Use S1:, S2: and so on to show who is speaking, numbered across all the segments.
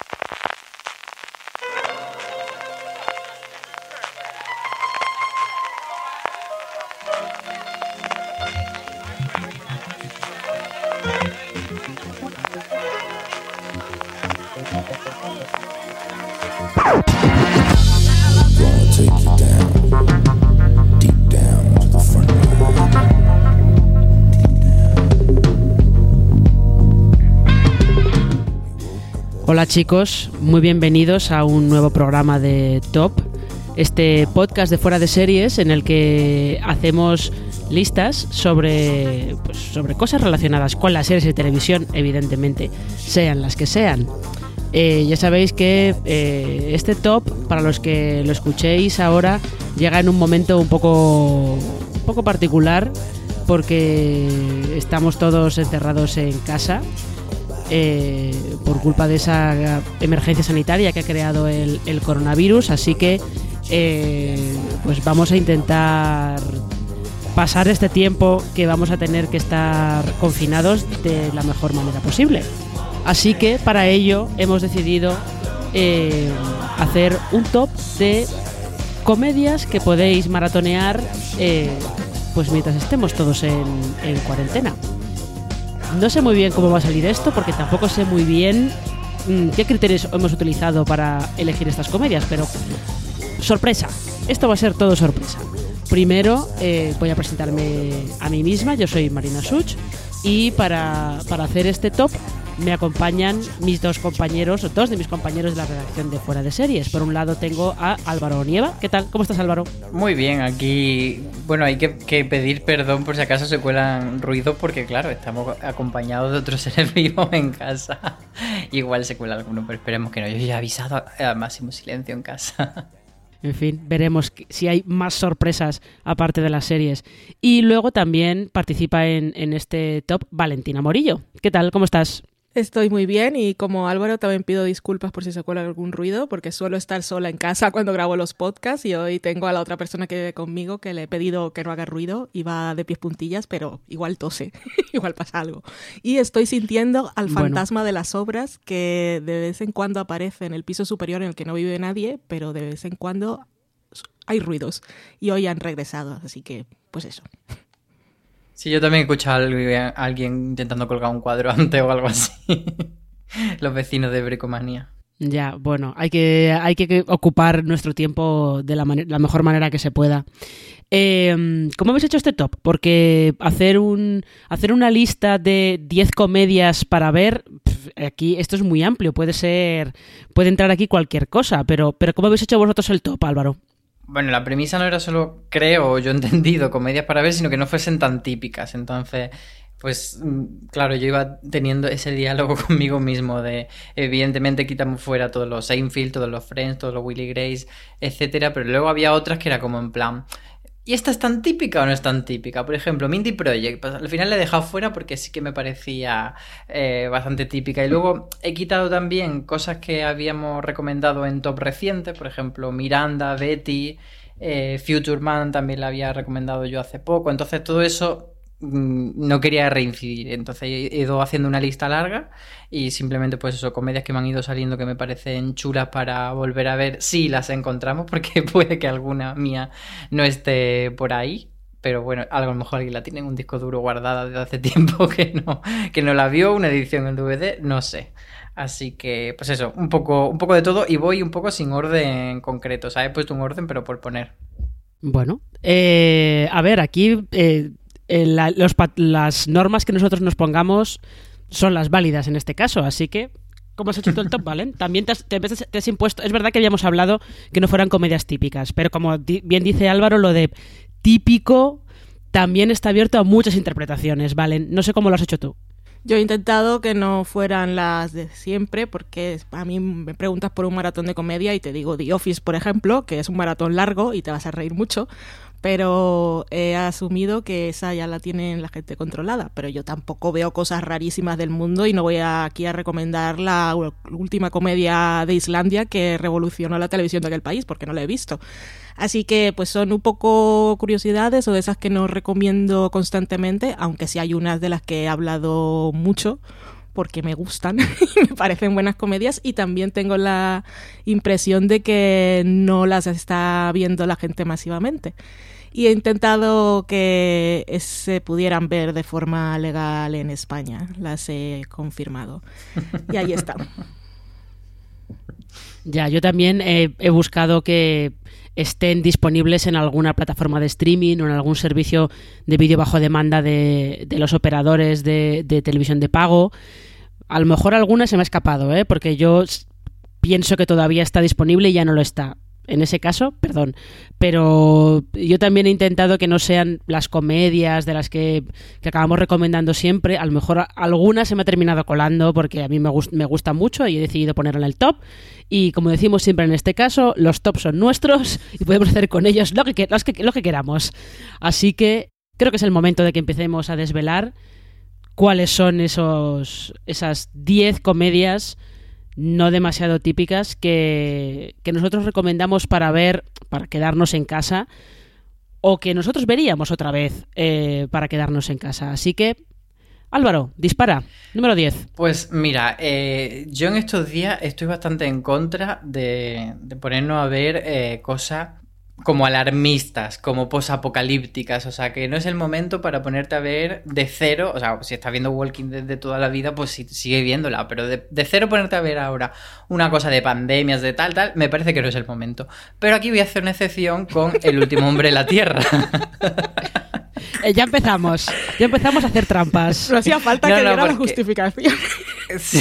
S1: you
S2: Hola chicos, muy bienvenidos a un nuevo programa de Top, este podcast de fuera de series en el que hacemos listas sobre, pues, sobre cosas relacionadas con las series de televisión, evidentemente, sean las que sean. Eh, ya sabéis que eh, este top, para los que lo escuchéis ahora, llega en un momento un poco, un poco particular porque estamos todos encerrados en casa eh, por culpa de esa emergencia sanitaria que ha creado el, coronavirus. Así que eh, pues vamos a intentar pasar este tiempo que vamos a tener que estar confinados de la mejor manera posible. Así que para ello hemos decidido eh, hacer un top de comedias que podéis maratonear pues mientras estemos todos en cuarentena. No sé muy bien cómo va a salir esto porque tampoco sé muy bien mm, qué criterios hemos utilizado para elegir estas comedias, pero sorpresa, esto va a ser todo sorpresa. Primero eh, voy a presentarme a mí misma, yo soy Marina Such y para, para hacer este top me acompañan mis dos compañeros, o dos de mis compañeros de la redacción de Fuera de Series. Por un lado tengo a Álvaro Nieva. ¿Qué tal? ¿Cómo estás Álvaro?
S3: Muy bien, aquí, bueno, hay que, que pedir perdón por si acaso se cuelan ruidos porque claro, estamos acompañados de otros seres vivos en casa. Igual se cuela alguno, pero esperemos que no. Yo ya he avisado a máximo silencio en casa.
S2: En fin, veremos si hay más sorpresas aparte de las series. Y luego también participa en, en este top Valentina Morillo. ¿Qué tal? ¿Cómo estás?
S4: Estoy muy bien y como Álvaro también pido disculpas por si se cuela algún ruido porque suelo estar sola en casa cuando grabo los podcasts y hoy tengo a la otra persona que vive conmigo que le he pedido que no haga ruido y va de pies puntillas pero igual tose, igual pasa algo. Y estoy sintiendo al
S2: Bueno.
S4: fantasma de las obras que de vez en cuando aparece en el piso superior en el que no vive nadie pero de vez en cuando hay ruidos y hoy han regresado así que pues eso.
S3: Sí, yo también he escuchado a alguien, intentando colgar un cuadro antes o algo así. Los vecinos de Bricomanía.
S2: Ya, bueno, hay que, hay que ocupar nuestro tiempo de la, mejor manera que se pueda. Eh, ¿Cómo habéis hecho este top? Porque hacer, un, hacer una lista de 10 comedias para ver, aquí esto es muy amplio, puede ser, puede entrar aquí cualquier cosa, pero, pero ¿cómo habéis hecho vosotros el top, Álvaro?
S3: Bueno, la premisa no era solo, creo, yo he entendido, comedias para ver, sino que no fuesen tan típicas. Entonces, pues, mm, claro, yo iba teniendo ese diálogo conmigo mismo de, evidentemente, quitamos fuera todos los Seinfeld, todos los Friends, todos los Willy Grace, etcétera, pero luego había otras que era como en plan, ¿y esta es tan típica o no es tan típica? Por ejemplo, Mindy Project, pues, al final la he dejado fuera porque sí que me parecía eh, bastante típica. Y luego he quitado también cosas que habíamos recomendado en top reciente, por ejemplo, Miranda, Betty, eh, Future Man también la había recomendado yo hace poco. Entonces todo eso no quería reincidir. Entonces he ido haciendo una lista larga y simplemente pues eso, comedias que me han ido saliendo que me parecen chulas para volver a ver si las encontramos, porque puede que alguna mía no esté por ahí. Pero bueno, a lo mejor alguien la tiene en un disco duro guardada desde hace tiempo que no, que no la vio, una edición en DVD, no sé. Así que, pues eso, un poco, un poco de todo y voy un poco sin orden concreto. O sea, he puesto un orden, pero por poner.
S2: Bueno, eh, a ver, aquí eh, eh, la- los las normas que nosotros nos pongamos son las válidas en este caso, así que, ¿cómo has hecho tú el top, Valen? También te has, te te has impuesto, es verdad que habíamos hablado que no fueran comedias típicas, pero como di- bien dice Álvaro, lo de típico también está abierto a muchas interpretaciones, Valen. No sé cómo lo has hecho tú.
S4: Yo he intentado que no fueran las de siempre, porque a mí me preguntas por un maratón de comedia y te digo The Office, por ejemplo, que es un maratón largo y te vas a reír mucho, pero he asumido que esa ya la tienen la gente controlada, pero yo tampoco veo cosas rarísimas del mundo y no voy aquí a recomendar la última comedia de Islandia que revolucionó la televisión de aquel país, porque no la he visto. Así que pues son un poco curiosidades o de esas que no recomiendo constantemente, aunque sí hay unas de las que he hablado mucho porque me gustan y me parecen buenas comedias y también tengo la impresión de que no las está viendo la gente masivamente. Y he intentado que eh, se pudieran ver de forma legal en España. Las he confirmado. Y ahí están.
S2: Ya, yo también he, he buscado que estén disponibles en alguna plataforma de streaming o en algún servicio de vídeo bajo demanda de, los operadores de, de televisión de pago. A lo mejor alguna se me ha escapado, ¿eh? porque yo pienso que todavía está disponible y ya no lo está. En ese caso, perdón. Pero yo también he intentado que no sean las comedias de las que, que acabamos recomendando siempre. A lo mejor alguna se me ha terminado colando porque a mí me, me gusta mucho y he decidido ponerla en el top. Y como decimos siempre en este caso, los tops son nuestros y podemos hacer con ellos lo que- lo que queramos. Así que creo que es el momento de que empecemos a desvelar cuáles son esos, esas 10 comedias no demasiado típicas que, que nosotros recomendamos para ver, para quedarnos en casa o que nosotros veríamos otra vez eh, para quedarnos en casa. Así que, Álvaro, dispara. Número 10.
S3: Pues mira, eh, yo en estos días estoy bastante en contra de, de ponernos a ver eh, cosas como alarmistas, como posapocalípticas, o sea que no es el momento para ponerte a ver de cero, o sea, si estás viendo Walking Dead de toda la vida, pues sí, sigue viéndola, pero de, de cero ponerte a ver ahora una cosa de pandemias, de tal, tal, me parece que no es el momento. Pero aquí voy a hacer una excepción con El último hombre en la Tierra.
S2: Eh, ya empezamos. Ya empezamos a hacer trampas.
S4: No hacía falta
S3: No,
S4: que
S3: no,
S4: diera la
S3: porque-
S4: justificación.
S3: Sí.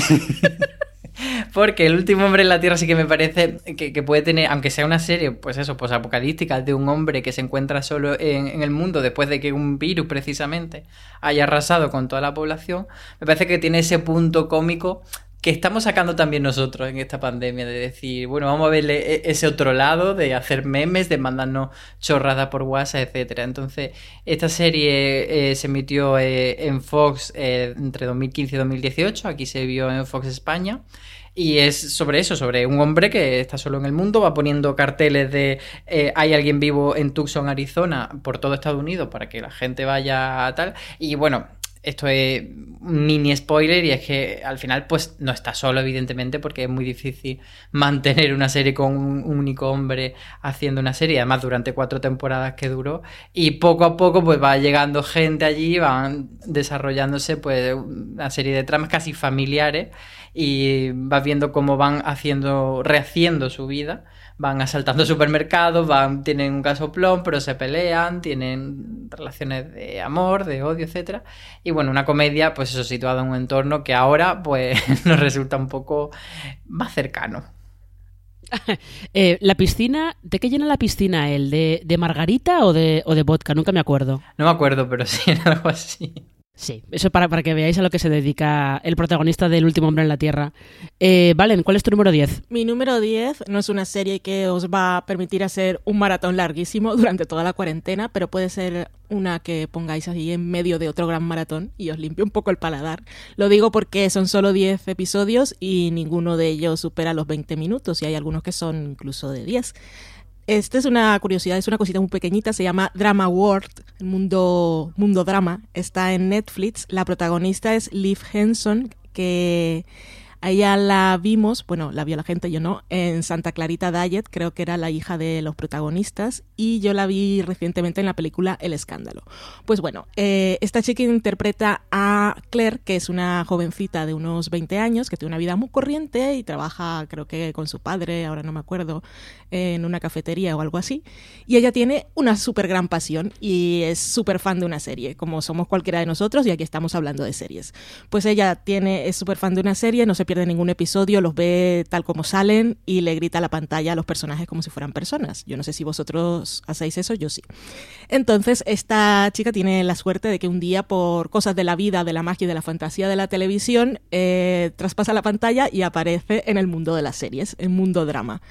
S3: Porque el último hombre en la Tierra sí que me parece que, puede tener, aunque sea una serie, pues eso, pues apocalíptica, de un hombre que se encuentra solo en, en el mundo después de que un virus precisamente haya arrasado con toda la población, me parece que tiene ese punto cómico que estamos sacando también nosotros en esta pandemia, de decir, bueno, vamos a verle e- ese otro lado, de hacer memes, de mandarnos chorradas por WhatsApp, etcétera. Entonces, esta serie eh, se emitió eh, en Fox eh, entre 2015 y 2018, aquí se vio en Fox España. Y es sobre eso, sobre un hombre que está solo en el mundo, va poniendo carteles de eh, hay alguien vivo en Tucson, Arizona, por todo Estados Unidos para que la gente vaya a tal. Y bueno, esto es un mini spoiler y es que al final pues no está solo evidentemente porque es muy difícil mantener una serie con un único hombre haciendo una serie, además durante cuatro temporadas que duró y poco a poco pues va llegando gente allí, van desarrollándose pues una serie de tramas casi familiares y vas viendo cómo van haciendo, rehaciendo su vida van asaltando supermercados, van, tienen un casoplón, pero se pelean, tienen relaciones de amor, de odio, etcétera. Y bueno, una comedia, pues eso, situada en un entorno que ahora, pues, nos resulta un poco más cercano.
S2: Eh, la piscina, ¿de qué llena la piscina él? ¿De, de margarita o de, o de vodka? Nunca me acuerdo.
S3: No me acuerdo, pero sí, era algo así.
S2: Sí, eso para, para que veáis a lo que se dedica el protagonista del último hombre en la Tierra. Eh, Valen, ¿cuál es tu número 10?
S4: Mi número 10 no es una serie que os va a permitir hacer un maratón larguísimo durante toda la cuarentena, pero puede ser una que pongáis ahí en medio de otro gran maratón y os limpie un poco el paladar. Lo digo porque son solo 10 episodios y ninguno de ellos supera los 20 minutos y hay algunos que son incluso de 10. Esta es una curiosidad, es una cosita muy pequeñita, se llama Drama World, el mundo, mundo drama, está en Netflix. La protagonista es Liv Henson, que ella la vimos, bueno, la vio la gente, yo no, en Santa Clarita Diet, creo que era la hija de los protagonistas, y yo la vi recientemente en la película El Escándalo. Pues bueno, eh, esta chica interpreta a Claire, que es una jovencita de unos 20 años, que tiene una vida muy corriente y trabaja, creo que con su padre, ahora no me acuerdo, en una cafetería o algo así. Y ella tiene una súper gran pasión y es súper fan de una serie, como somos cualquiera de nosotros, y aquí estamos hablando de series. Pues ella tiene, es súper fan de una serie, no se pierde ningún episodio, los ve tal como salen y le grita a la pantalla a los personajes como si fueran personas. Yo no sé si vosotros hacéis eso, yo sí. Entonces, esta chica tiene la suerte de que un día, por cosas de la vida, de la magia y de la fantasía de la televisión, eh, traspasa la pantalla y aparece en el mundo de las series, en mundo drama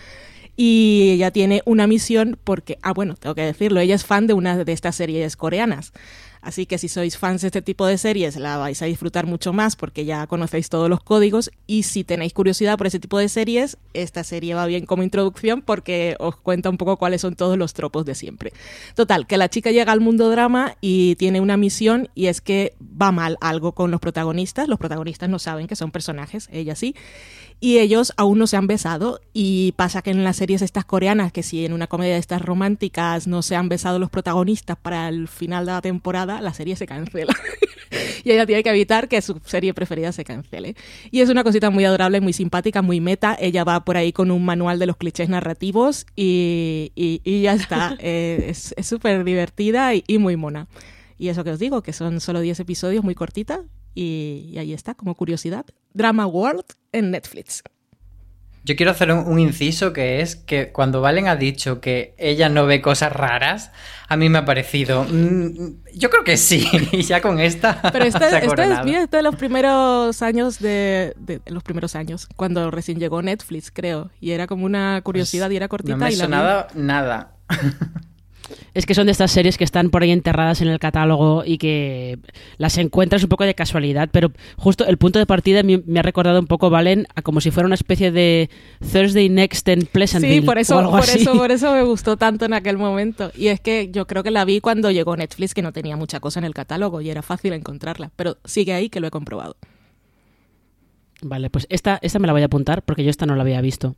S4: y ella tiene una misión porque, ah, bueno, tengo que decirlo, ella es fan de una de estas series coreanas. Así que si sois fans de este tipo de series, la vais a disfrutar mucho más porque ya conocéis todos los códigos. Y si tenéis curiosidad por ese tipo de series, esta serie va bien como introducción porque os cuenta un poco cuáles son todos los tropos de siempre. Total, que la chica llega al mundo drama y tiene una misión y es que va mal algo con los protagonistas. Los protagonistas no saben que son personajes, ella sí y ellos aún no se han besado. Y pasa que en las series estas coreanas que si en una comedia de estas románticas no se han besado los protagonistas para el final de la temporada la serie se cancela. Y ella tiene que evitar que su serie preferida se cancele. Y es una cosita muy adorable muy simpática muy meta. Ella va por ahí con un manual de los clichés narrativos y, y, ya está. Eh, es súper divertida y, y muy mona. Y eso que os digo, que son solo 10 episodios, muy cortita, y, ahí está, como curiosidad. Drama World en Netflix.
S3: Yo quiero hacer un, inciso que es que cuando Valen ha dicho que ella no ve cosas raras, a mí me ha parecido. Mm, yo creo que sí, y ya con esta.
S4: Pero esta, es bien, de los primeros años de, los primeros años, cuando recién llegó Netflix, creo. Y era como una curiosidad y era cortita.
S3: No me
S4: y
S3: sonaba nada.
S2: Es que son de estas series que están por ahí enterradas en el catálogo y que las encuentras un poco de casualidad, pero justo el punto de partida me, ha recordado un poco, Valen, a como si fuera una especie de Thursday Next en Pleasantville.
S4: Sí, por eso, por eso, por eso me gustó tanto en aquel momento. Y es que yo creo que la vi cuando llegó Netflix, que no tenía mucha cosa en el catálogo y era fácil encontrarla, pero sigue ahí que lo he comprobado.
S2: Vale, pues esta, esta me la voy a apuntar porque yo esta no la había visto.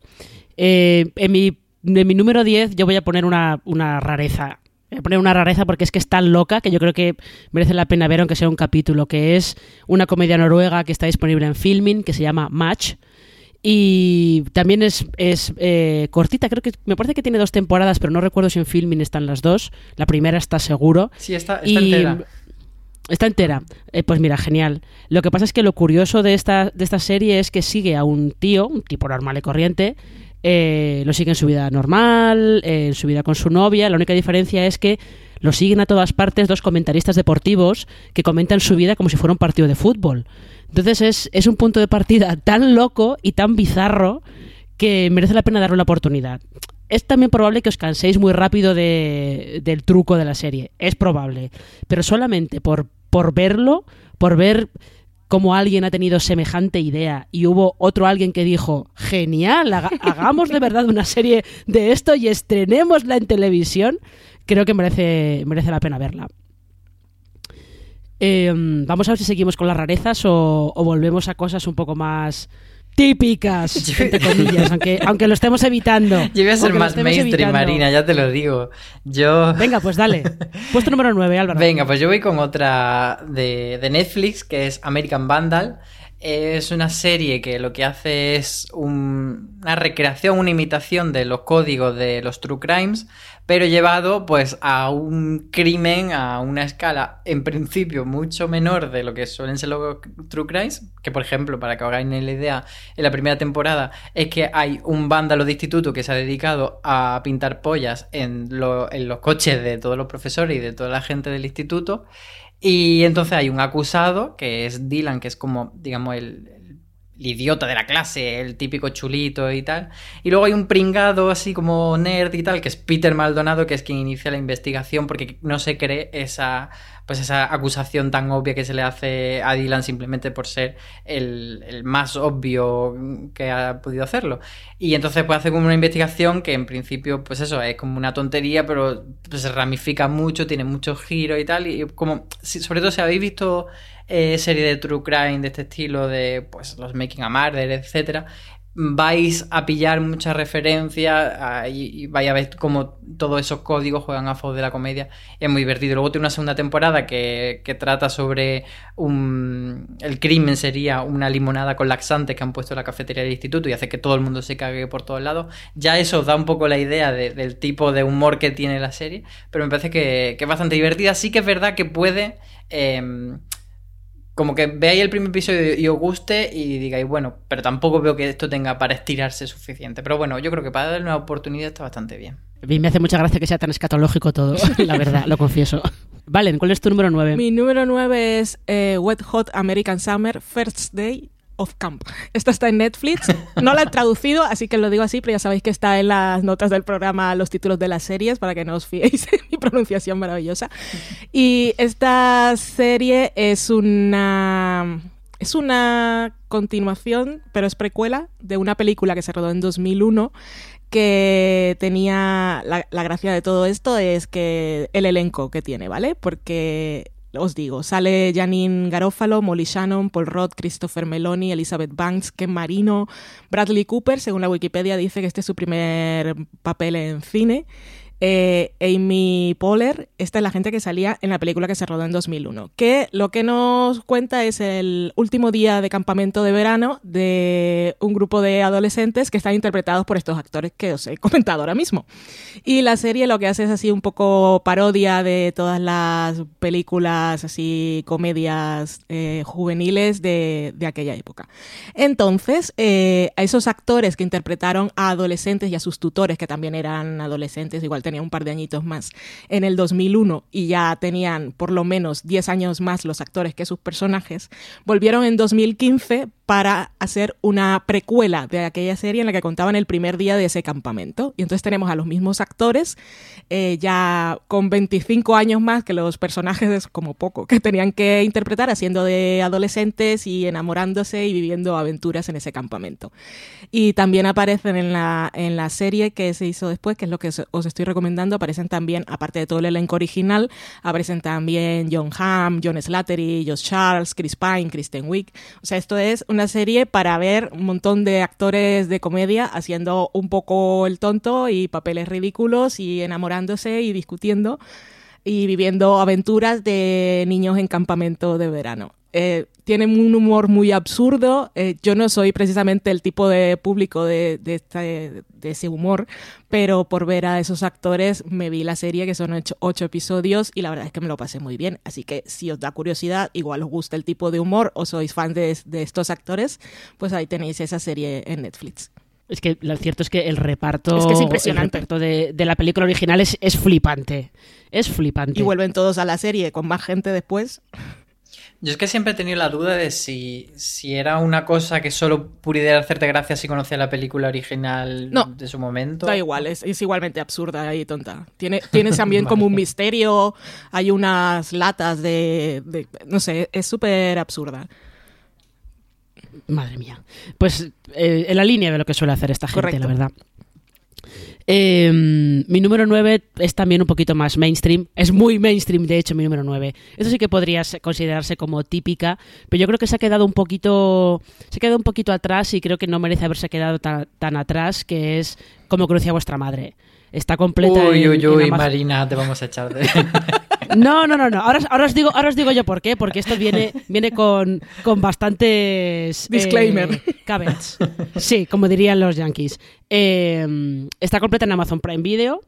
S2: Eh, en mi de mi número 10 yo voy a poner una, una rareza. Voy a poner una rareza porque es que es tan loca que yo creo que merece la pena ver aunque sea un capítulo, que es una comedia noruega que está disponible en Filming, que se llama Match. Y también es, es eh, cortita, creo que me parece que tiene dos temporadas, pero no recuerdo si en Filming están las dos. La primera está seguro.
S3: Sí, está, entera.
S2: Está entera. Eh, pues mira, genial. Lo que pasa es que lo curioso de esta, de esta serie es que sigue a un tío, un tipo normal y corriente, eh, lo sigue en su vida normal, en su vida con su novia. La única diferencia es que lo siguen a todas partes dos comentaristas deportivos que comentan su vida como si fuera un partido de fútbol. Entonces es, es un punto de partida tan loco y tan bizarro que merece la pena darle la oportunidad. Es también probable que os canséis muy rápido de, del truco de la serie. Es probable. Pero solamente por, por verlo, por ver cómo alguien ha tenido semejante idea y hubo otro alguien que dijo, genial, hagamos de verdad una serie de esto y estrenémosla en televisión, creo que merece, merece la pena verla. Em, vamos a ver si seguimos con las rarezas o, o volvemos a cosas un poco más típicas, entre comillas, aunque, aunque lo estemos evitando.
S3: Yo voy a ser más mainstream, Marina, ya te lo digo. Yo...
S2: Venga, pues dale. Puesto número 9, Álvaro.
S3: Venga, pues yo voy con otra de, de Netflix, que es American Vandal. Es una serie que lo que hace es una recreación, una imitación de los códigos de los True Crimes, pero llevado pues a un crimen a una escala en principio mucho menor de lo que suelen ser los True Crimes, que por ejemplo, para que os hagáis la idea, en la primera temporada es que hay un vándalo de instituto que se ha dedicado a pintar pollas en, en los coches de todos los profesores y de toda la gente del instituto. Y entonces hay un acusado, que es Dylan, que es como, digamos, el, idiota de la clase, el típico chulito y tal. Y luego hay un pringado así como nerd y tal, que es Peter Maldonado, que es quien inicia la investigación porque no se cree esa pues esa acusación tan obvia que se le hace a Dylan simplemente por ser el, más obvio que ha podido hacerlo. Y entonces pues hace como una investigación que en principio pues eso es como una tontería, pero pues, se ramifica mucho, tiene muchos giros y tal. Y como, sobre todo si habéis visto eh, serie de true crime de este estilo, de pues los Making a Murder, etcétera, vais a pillar mucha referencia y, vais a ver cómo todos esos códigos juegan a favor de la comedia. Es muy divertido. Luego tiene una segunda temporada que, que trata sobre un... el crimen sería una limonada con laxantes que han puesto en la cafetería del instituto y hace que todo el mundo se cague por todos lados. Ya eso da un poco la idea de- del tipo de humor que tiene la serie, pero me parece que, que es bastante divertida. Sí que es verdad que puede... em, como que veáis el primer episodio y os guste y digáis, bueno, pero tampoco veo que esto tenga para estirarse suficiente. Pero bueno, yo creo que para darle una oportunidad está bastante bien.
S2: A mí me hace mucha gracia que sea tan escatológico todo, la verdad, lo confieso. Valen, ¿cuál es tu número 9?
S4: Mi número 9 es eh, Wet Hot American Summer First Day of Camp. Esta está en Netflix. No la he traducido, así que lo digo así, pero ya sabéis que está en las notas del programa los títulos de las series para que no os fiéis en mi pronunciación maravillosa. Y esta serie es una es una continuación, pero es precuela de una película que se rodó en 2001 que tenía la, la gracia de todo esto es que el elenco que tiene, ¿vale? Porque os digo, sale Janine Garofalo, Molly Shannon, Paul Roth, Christopher Meloni, Elizabeth Banks, Ken Marino, Bradley Cooper, según la Wikipedia dice que este es su primer papel en cine. Eh, Amy Poehler, esta es la gente que salía en la película que se rodó en 2001, que lo que nos cuenta es el último día de campamento de verano de un grupo de adolescentes que están interpretados por estos actores que os he comentado ahora mismo. Y la serie lo que hace es así un poco parodia de todas las películas, así comedias eh, juveniles de, de aquella época. Entonces, eh, a esos actores que interpretaron a adolescentes y a sus tutores, que también eran adolescentes, igual tenían un par de añitos más, en el 2001 y ya tenían por lo menos 10 años más los actores que sus personajes, volvieron en 2015 para hacer una precuela de aquella serie en la que contaban el primer día de ese campamento. Y entonces tenemos a los mismos actores, eh, ya con 25 años más que los personajes, como poco, que tenían que interpretar haciendo de adolescentes y enamorándose y viviendo aventuras en ese campamento. Y también aparecen en la, en la serie que se hizo después, que es lo que os estoy recomendando, aparecen también, aparte de todo el elenco original, aparecen también John Hamm, John Slattery, Josh Charles, Chris Pine, Kristen Wiig. O sea, esto es una serie para ver un montón de actores de comedia haciendo un poco el tonto y papeles ridículos y enamorándose y discutiendo y viviendo aventuras de niños en campamento de verano. Eh, tienen un humor muy absurdo. Eh, yo no soy precisamente el tipo de público de, de este- de ese humor, pero por ver a esos actores me vi la serie, que son ocho, ocho episodios, y la verdad es que me lo pasé muy bien. Así que si os da curiosidad, igual os gusta el tipo de humor o sois fan de, de estos actores, pues ahí tenéis esa serie en Netflix.
S2: Es que lo cierto es que el reparto,
S4: Es que es impresionante.
S2: el reparto de, de la película original es, es flipante. Es flipante.
S4: Y vuelven todos a la serie con más gente después.
S3: Yo es que siempre he tenido la duda de si, si era una cosa que solo pudiera hacerte gracia si conocía la película original
S4: No.
S3: de su momento.
S4: Da igual, es, es igualmente absurda y tonta. Tiene, tiene también como un misterio, hay unas latas de... de- no sé, es súper absurda.
S2: Madre mía. Pues eh, en la línea de lo que suele hacer esta gente,
S4: Correcto.
S2: la verdad. Eh, mi número 9 es también un poquito más mainstream. Es muy mainstream, de hecho, mi número 9. Esto sí que podría considerarse como típica, pero yo creo que se ha quedado un poquito. Se ha quedado un poquito atrás y creo que no merece haberse quedado tan, tan atrás, que es como conocía vuestra madre. Está completa.
S3: Uy, uy,
S2: en
S3: uy. Marina, te vamos a echar de...
S2: No, no, no, no. Ahora, ahora os digo, ahora os digo yo por qué, porque esto viene, viene con, con bastantes
S4: Disclaimer.
S2: eh, caveats. Sí, como dirían los yankees. Eh, está completa en Amazon Prime Video.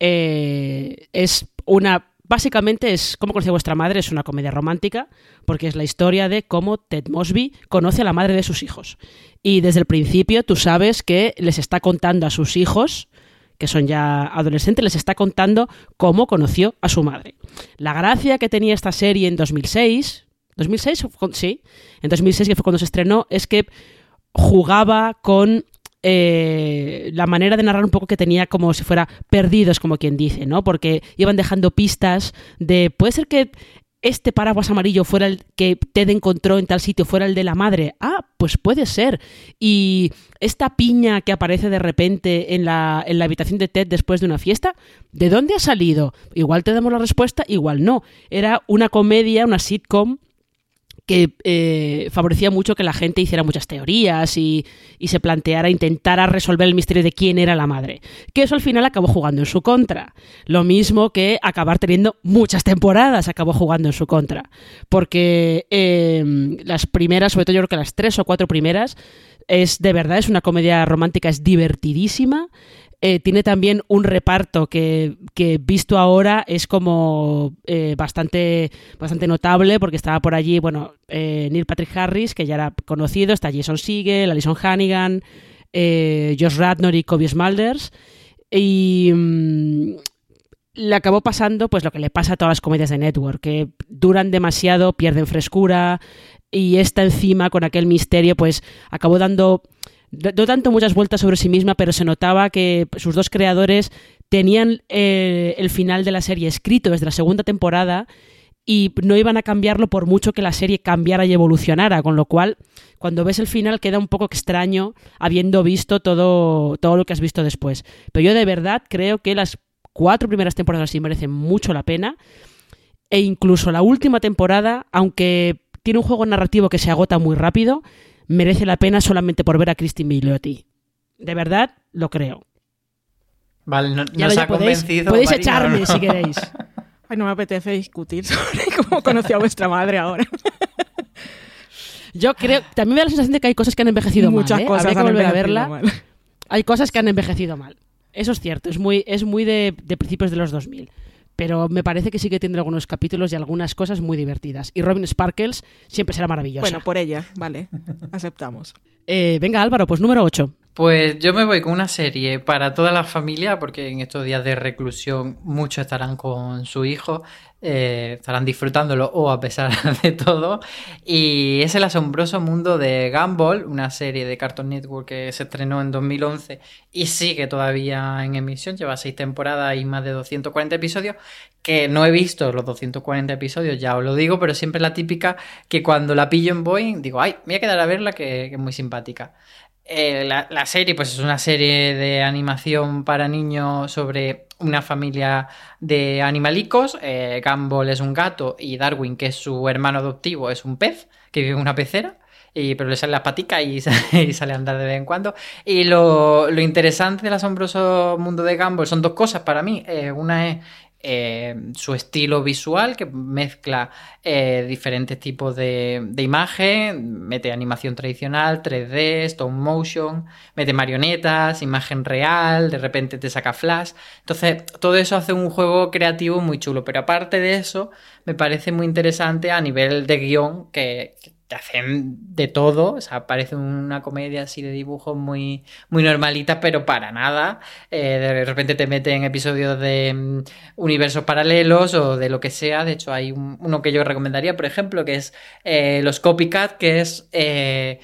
S2: Eh, es una. Básicamente es como conoce vuestra madre, es una comedia romántica, porque es la historia de cómo Ted Mosby conoce a la madre de sus hijos. Y desde el principio tú sabes que les está contando a sus hijos que son ya adolescentes, les está contando cómo conoció a su madre. La gracia que tenía esta serie en 2006, 2006, sí, en 2006 que fue cuando se estrenó, es que jugaba con eh, la manera de narrar un poco que tenía como si fuera perdidos, como quien dice, ¿no? Porque iban dejando pistas de, puede ser que este paraguas amarillo fuera el que Ted encontró en tal sitio, fuera el de la madre. Ah, pues puede ser. Y esta piña que aparece de repente en la, en la habitación de Ted después de una fiesta, ¿de dónde ha salido? Igual te damos la respuesta, igual no. Era una comedia, una sitcom que eh, favorecía mucho que la gente hiciera muchas teorías y, y, se planteara, intentara resolver el misterio de quién era la madre. Que eso al final acabó jugando en su contra. Lo mismo que acabar teniendo muchas temporadas acabó jugando en su contra. Porque eh, las primeras, sobre todo yo creo que las tres o cuatro primeras, es de verdad, es una comedia romántica, es divertidísima. Eh, tiene también un reparto que, visto ahora es como eh, bastante, bastante notable porque estaba por allí, bueno, eh, Neil Patrick Harris, que ya era conocido, está Jason Segel, Alison Hannigan, Josh Radnor y Kobe Smulders. Y mm, le acabó pasando pues lo que le pasa a todas las comedias de Network, que duran demasiado, pierden frescura y esta encima con aquel misterio pues acabó dando no tanto muchas vueltas sobre sí misma, pero se notaba que sus dos creadores tenían eh, el final de la serie escrito desde la segunda temporada y no iban a cambiarlo por mucho que la serie cambiara y evolucionara, con lo cual cuando ves el final queda un poco extraño habiendo visto todo, todo lo que has visto después. Pero yo de verdad creo que las cuatro primeras temporadas sí merecen mucho la pena e incluso la última temporada, aunque tiene un juego narrativo que se agota muy rápido, merece la pena solamente por ver a Christine Milioti. De verdad, lo creo.
S3: Vale, no,
S2: Ya
S3: nos ha
S2: podéis,
S3: convencido.
S2: podéis
S3: Marina,
S2: echarme
S3: ¿no?
S2: si queréis.
S4: Ay, no me apetece discutir sobre cómo conocí a vuestra madre ahora.
S2: Yo creo, también me da la sensación de que hay cosas que han envejecido
S4: Muchas
S2: mal. ¿eh?
S4: cosas
S2: Habría que
S4: han
S2: volver a verla.
S4: mal.
S2: Hay cosas que han envejecido mal. Eso es cierto, es muy, es muy de, de principios de los 2000. Pero me parece que sí que tiene algunos capítulos y algunas cosas muy divertidas. Y Robin Sparkles siempre será maravillosa.
S4: Bueno, por ella, vale, aceptamos.
S2: Eh, venga, Álvaro, pues número 8.
S3: Pues yo me voy con una serie para toda la familia, porque en estos días de reclusión muchos estarán con su hijo, eh, estarán disfrutándolo o a pesar de todo. Y es el asombroso mundo de Gumball, una serie de Cartoon Network que se estrenó en 2011 y sigue todavía en emisión, lleva seis temporadas y más de 240 episodios, que no he visto los 240 episodios, ya os lo digo, pero siempre la típica que cuando la pillo en Boeing digo, ay, me voy a quedar a verla que, que es muy simpática. Eh, la, la serie, pues es una serie de animación para niños sobre una familia de animalicos. Eh, Gumball es un gato y Darwin, que es su hermano adoptivo, es un pez que vive en una pecera. Y, pero le sale la patica y y sale a andar de vez en cuando. Y lo, lo interesante del asombroso mundo de Gumball son dos cosas para mí. Eh, una es eh, su estilo visual que mezcla eh, diferentes tipos de, de imagen, mete animación tradicional, 3D, stop motion, mete marionetas, imagen real, de repente te saca flash. Entonces, todo eso hace un juego creativo muy chulo, pero aparte de eso, me parece muy interesante a nivel de guion que, que te hacen de todo, o sea, parece una comedia así de dibujos muy, muy normalita, pero para nada. Eh, de repente te meten episodios de mm, universos paralelos o de lo que sea. De hecho, hay un- uno que yo recomendaría, por ejemplo, que es eh, los Copycat, que es... eh,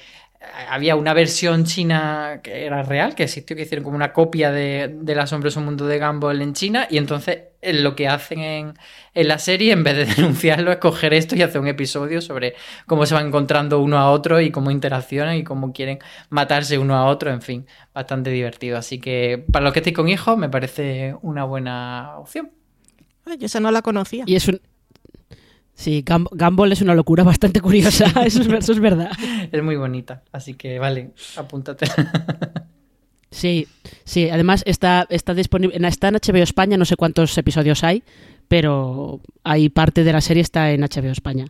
S3: había una versión china que era real, que existió, que hicieron como una copia de, del asombroso mundo de Gumball en China, y entonces eh, lo que hacen en, en la serie, en vez de denunciarlo, es coger esto y hacer un episodio sobre cómo se van encontrando uno a otro y cómo interaccionan y cómo quieren matarse uno a otro, en fin, bastante divertido. Así que para los que estéis con hijos, me parece una buena opción.
S4: Ay, yo esa no la conocía.
S2: Y es un. Sí, Gum- Gumball es una locura bastante curiosa. Eso es, eso es verdad.
S3: Es muy bonita, así que vale, apúntate.
S2: Sí, sí. Además está, está disponible. Está en HBO España, no sé cuántos episodios hay, pero hay parte de la serie está en HBO España.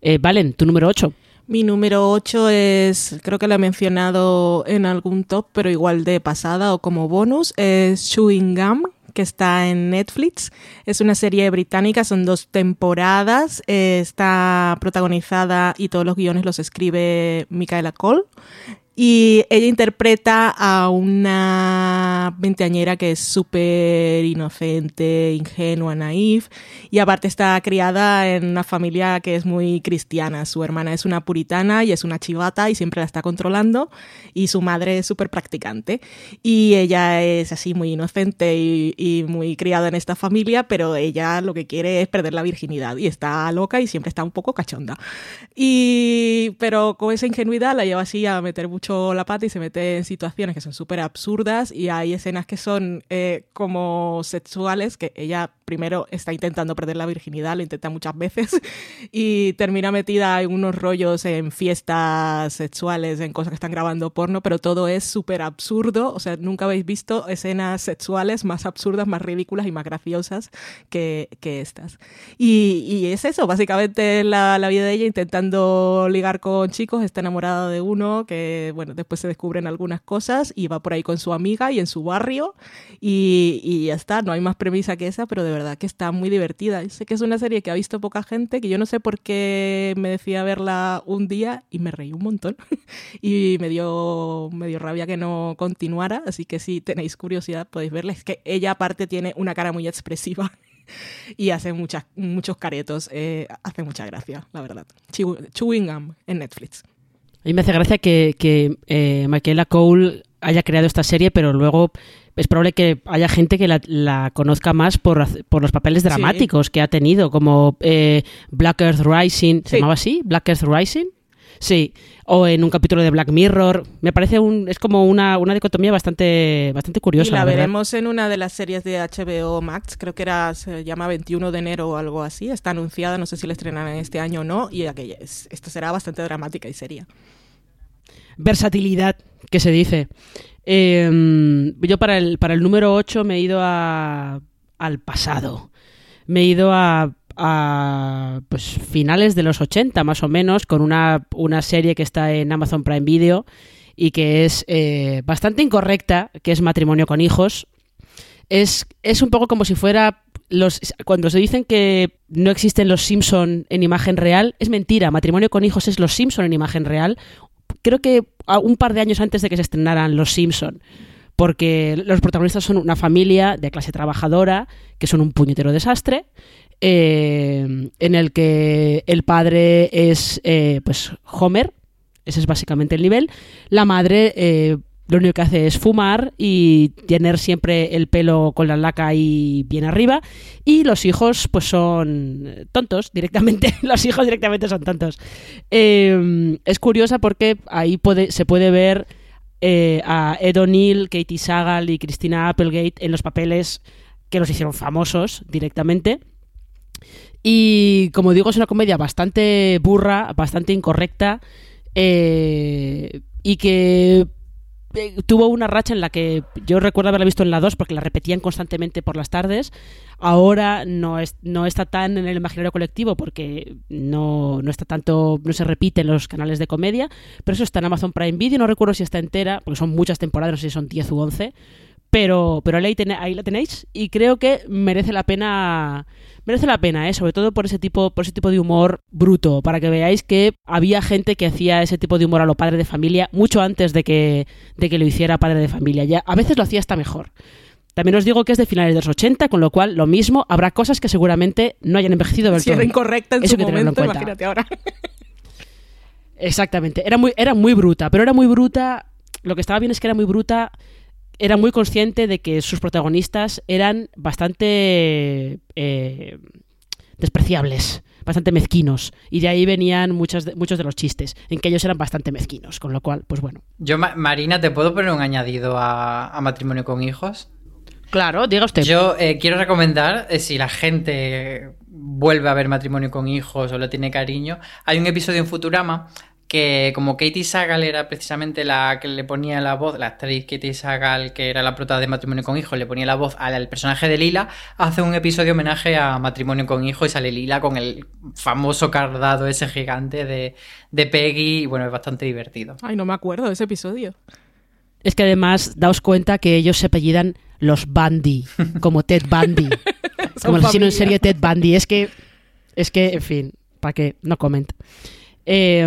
S2: Eh, Valen, tu número 8.
S4: Mi número 8 es, creo que lo he mencionado en algún top, pero igual de pasada o como bonus, es Chewing Gum, que está en Netflix. Es una serie británica, son dos temporadas, eh, está protagonizada y todos los guiones los escribe Micaela Cole. Y ella interpreta a una veinteañera que es súper inocente, ingenua, naif. Y aparte está criada en una familia que es muy cristiana. Su hermana es una puritana y es una chivata y siempre la está controlando. Y su madre es súper practicante. Y ella es así muy inocente y, y muy criada en esta familia, pero ella lo que quiere es perder la virginidad. Y está loca y siempre está un poco cachonda. Y, pero con esa ingenuidad la lleva así a meter muchos la pata y se mete en situaciones que son súper absurdas y hay escenas que son eh, como sexuales, que ella primero está intentando perder la virginidad, lo intenta muchas veces, y termina metida en unos rollos en fiestas sexuales, en cosas que están grabando porno, pero todo es súper absurdo, o sea, nunca habéis visto escenas sexuales más absurdas, más ridículas y más graciosas que, estas. Y, es eso, básicamente la vida de ella intentando ligar con chicos, está enamorada de uno, que bueno, después se descubren algunas cosas y va por ahí con su amiga y en su barrio y, ya está, no hay más premisa que esa, pero de verdad que está muy divertida. Sé que es una serie que ha visto poca gente, que yo no sé por qué me decía verla un día y me reí un montón y me dio, me dio rabia que no continuara, así que si tenéis curiosidad podéis verla. Es que ella aparte tiene una cara muy expresiva y hace muchos caretos, eh, hace mucha gracia, la verdad. Chewing Gum en Netflix.
S2: A mí me hace gracia que, que eh, Michaela Cole haya creado esta serie, pero luego es probable que haya gente que la, la conozca más por, por, los papeles dramáticos sí. que ha tenido, como eh, Black Earth Rising, ¿se sí. llamaba así? Black Earth Rising. Sí, o en un capítulo de Black Mirror. Me parece un, es como una, una dicotomía bastante, bastante curiosa.
S4: Y la,
S2: la
S4: veremos en una de las series de HBO Max, creo que era, se llama 21 de enero o algo así. Está anunciada, no sé si la estrenarán este año o no, y aquella es, esta será bastante dramática y seria.
S2: Versatilidad, que se dice. Eh, yo para el, para el número 8 me he ido a, al pasado. Me he ido a, a pues, finales de los 80 más o menos con una, una serie que está en Amazon Prime Video y que es eh, bastante incorrecta, que es Matrimonio con Hijos. Es, es un poco como si fuera los, cuando se dicen que no existen los Simpson en imagen real, es mentira. Matrimonio con hijos es los Simpson en imagen real. Creo que un par de años antes de que se estrenaran los Simpson. Porque los protagonistas son una familia de clase trabajadora, que son un puñetero desastre, eh, en el que el padre es eh, pues Homer, ese es básicamente el nivel, la madre eh, lo único que hace es fumar y tener siempre el pelo con la laca ahí bien arriba. Y los hijos, pues son tontos directamente. los hijos directamente son tontos. Eh, es curiosa porque ahí puede, se puede ver a Ed O'Neill, Katie Sagal y Christina Applegate en los papeles que los hicieron famosos directamente. Y como digo, es una comedia bastante burra, bastante incorrecta. Eh, y que tuvo una racha en la que yo recuerdo haberla visto en la 2 porque la repetían constantemente por las tardes. Ahora no, es, no está tan en el imaginario colectivo porque no, no está tanto, no se repite en los canales de comedia, pero eso está en Amazon Prime Video, no recuerdo si está entera, porque son muchas temporadas, no sé si son 10 u 11, pero, pero ahí, ten, ahí la tenéis y creo que merece la pena merece la pena, ¿eh? sobre todo por ese tipo por ese tipo de humor bruto, para que veáis que había gente que hacía ese tipo de humor a lo padre de familia mucho antes de que, de que lo hiciera padre de familia. Ya, a veces lo hacía hasta mejor. También os digo que es de finales de los 80, con lo cual lo mismo, habrá cosas que seguramente no hayan envejecido del
S4: si era incorrecta en
S2: Eso
S4: su
S2: que tenerlo en
S4: momento,
S2: cuenta.
S4: imagínate ahora.
S2: Exactamente, era muy, era muy bruta, pero era muy bruta, lo que estaba bien es que era muy bruta era muy consciente de que sus protagonistas eran bastante eh, despreciables, bastante mezquinos. Y de ahí venían muchos de, muchos de los chistes, en que ellos eran bastante mezquinos. Con lo cual, pues bueno.
S3: Yo, Ma Marina, ¿te puedo poner un añadido a, a matrimonio con hijos?
S2: Claro, diga usted.
S3: Yo eh, quiero recomendar, eh, si la gente vuelve a ver matrimonio con hijos o le tiene cariño, hay un episodio en Futurama que como Katie Sagal era precisamente la que le ponía la voz, la actriz Katie Sagal, que era la prota de Matrimonio con Hijos, le ponía la voz al personaje de Lila, hace un episodio homenaje a Matrimonio con Hijos y sale Lila con el famoso cardado ese gigante de, de Peggy y bueno, es bastante divertido.
S4: Ay, no me acuerdo de ese episodio.
S2: Es que además, daos cuenta que ellos se apellidan los Bundy, como Ted Bundy. como el asesino en serie Ted Bundy. Es que, es que, en fin, para que no comenta. Eh,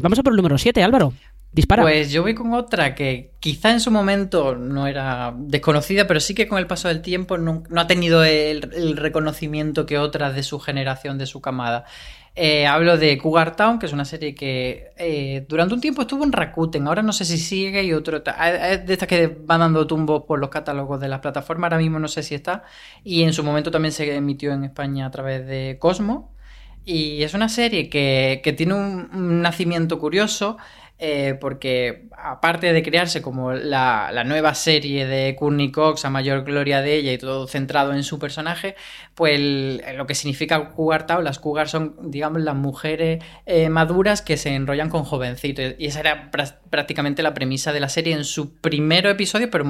S2: vamos a por el número 7, Álvaro. Dispara.
S3: Pues yo voy con otra que quizá en su momento no era desconocida, pero sí que con el paso del tiempo no, no ha tenido el, reconocimiento que otras de su generación, de su camada. Eh, hablo de Cougar Town, que es una serie que eh, durante un tiempo estuvo en Rakuten, ahora no sé si sigue y otro... Es de estas que van dando tumbos por los catálogos de las plataformas, ahora mismo no sé si está. Y en su momento también se emitió en España a través de Cosmo. Y es una serie que, que tiene un, nacimiento curioso. eh, porque aparte de crearse como la, la, nueva serie de Courtney Cox, a mayor gloria de ella y todo centrado en su personaje, pues lo que significa Cougar Town, las Cougar son, digamos, las mujeres eh, maduras que se enrollan con jovencitos. Y esa era prácticamente la premisa de la serie en su primer episodio, pero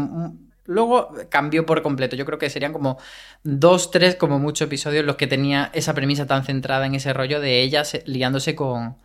S3: Luego cambió por completo. Yo creo que serían como dos, tres, como muchos episodios los que tenía esa premisa tan centrada en ese rollo de ella liándose con,